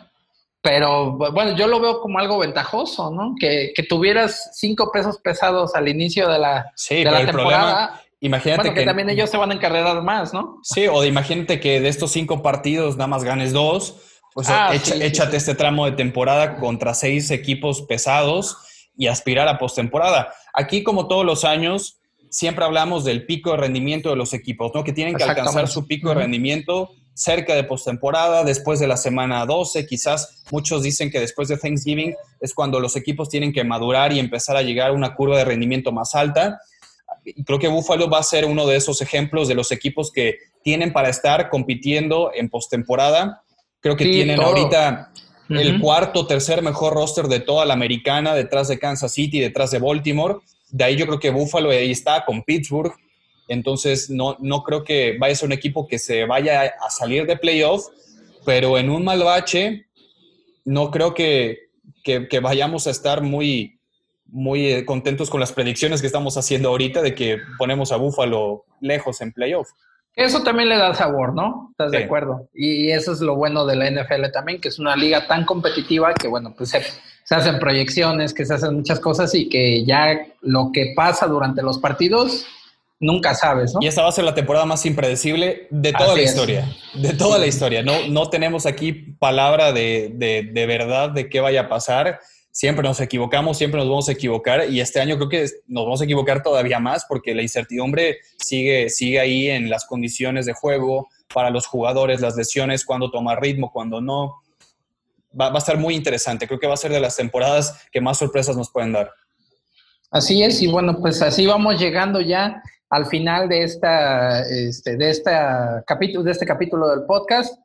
Pero bueno, yo lo veo como algo ventajoso, ¿no? Que, tuvieras cinco pesos pesados al inicio de la, sí, de la temporada. imagínate que, también ellos se van a encarregar más, ¿no? Sí, o de imagínate que de estos cinco partidos nada más ganes dos. Pues ah, échate este tramo de temporada contra seis equipos pesados y aspirar a postemporada. Aquí, como todos los años, siempre hablamos del pico de rendimiento de los equipos, ¿no? Que tienen que alcanzar su pico de rendimiento cerca de postemporada, después de la semana 12, quizás muchos dicen que después de Thanksgiving es cuando los equipos tienen que madurar y empezar a llegar a una curva de rendimiento más alta. Y creo que Buffalo va a ser uno de esos ejemplos de los equipos que tienen para estar compitiendo en postemporada. Creo que tienen ahorita el cuarto, tercer mejor roster de toda la americana, detrás de Kansas City, detrás de Baltimore. De ahí yo creo que Buffalo ahí está con Pittsburgh. Entonces no, no creo que vaya a ser un equipo que se vaya a salir de playoff, pero en un mal bache no creo que, que, vayamos a estar muy, muy eh, contentos con las predicciones que estamos haciendo ahorita de que ponemos a Buffalo lejos en playoff. Eso también le da sabor, ¿no? ¿Estás de acuerdo? Y eso es lo bueno de la NFL también, que es una liga tan competitiva que, bueno, pues se, se, hacen proyecciones, que se hacen muchas cosas y que ya lo que pasa durante los partidos nunca sabes, ¿no? Y esta va a ser la temporada más impredecible de toda la historia. De toda la historia. No, no tenemos aquí palabra de, de, de, verdad de qué vaya a pasar. Siempre nos equivocamos, siempre nos vamos a equivocar y este año creo que nos vamos a equivocar todavía más porque la incertidumbre sigue, sigue ahí en las condiciones de juego para los jugadores, las lesiones, cuándo tomar ritmo, cuándo no. Va, va a estar muy interesante. Creo que va a ser de las temporadas que más sorpresas nos pueden dar. Así es, y bueno, pues así vamos llegando ya al final de, esta, este, de, esta capítulo, de este capítulo del podcast.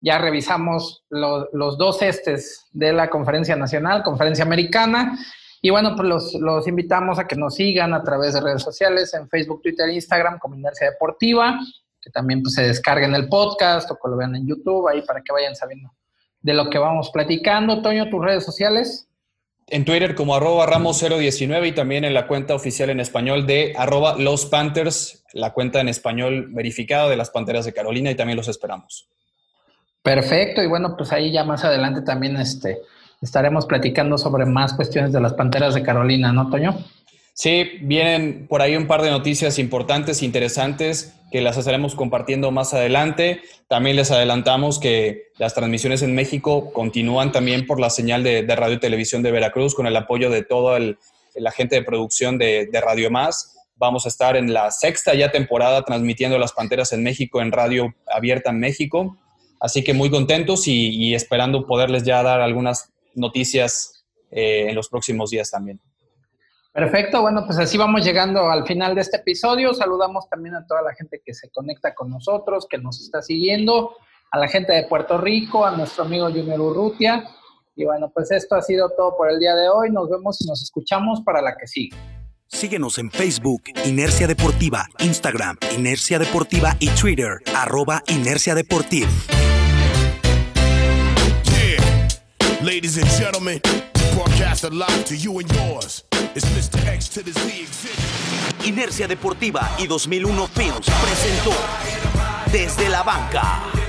Ya revisamos los dos estes de la conferencia nacional, conferencia americana. Y bueno, pues los, los, invitamos a que nos sigan a través de redes sociales, en Facebook, Twitter, Instagram, como Inercia Deportiva, que también pues, se descarguen el podcast o que lo vean en YouTube, ahí para que vayan sabiendo de lo que vamos platicando. Toño, tus redes sociales en Twitter como arroba ramos019 y también en la cuenta oficial en español de arroba los Panthers, la cuenta en español verificada de las Panteras de Carolina y también los esperamos. Perfecto, y bueno, pues ahí ya más adelante también este, estaremos platicando sobre más cuestiones de las Panteras de Carolina, ¿no, Toño? Sí, vienen por ahí un par de noticias importantes, interesantes, que las estaremos compartiendo más adelante. También les adelantamos que las transmisiones en México continúan también por la señal de, radio y televisión de Veracruz, con el apoyo de todo el, agente de producción de, Radio Más. Vamos a estar en la sexta ya temporada transmitiendo las Panteras en México en Radio Abierta en México. Así que muy contentos y, esperando poderles ya dar algunas noticias eh, en los próximos días también. Perfecto, bueno, pues así vamos llegando al final de este episodio. Saludamos también a toda la gente que se conecta con nosotros, que nos está siguiendo, a la gente de Puerto Rico, a nuestro amigo Junior Urrutia. Y bueno, pues esto ha sido todo por el día de hoy. Nos vemos y nos escuchamos para la que sigue. Síguenos en Facebook, Inercia Deportiva, Instagram, Inercia Deportiva y Twitter, arroba Inercia Deportiva. Ladies and gentlemen, broadcast to you and yours. Inercia Deportiva y 2001 Films presentó Desde la Banca.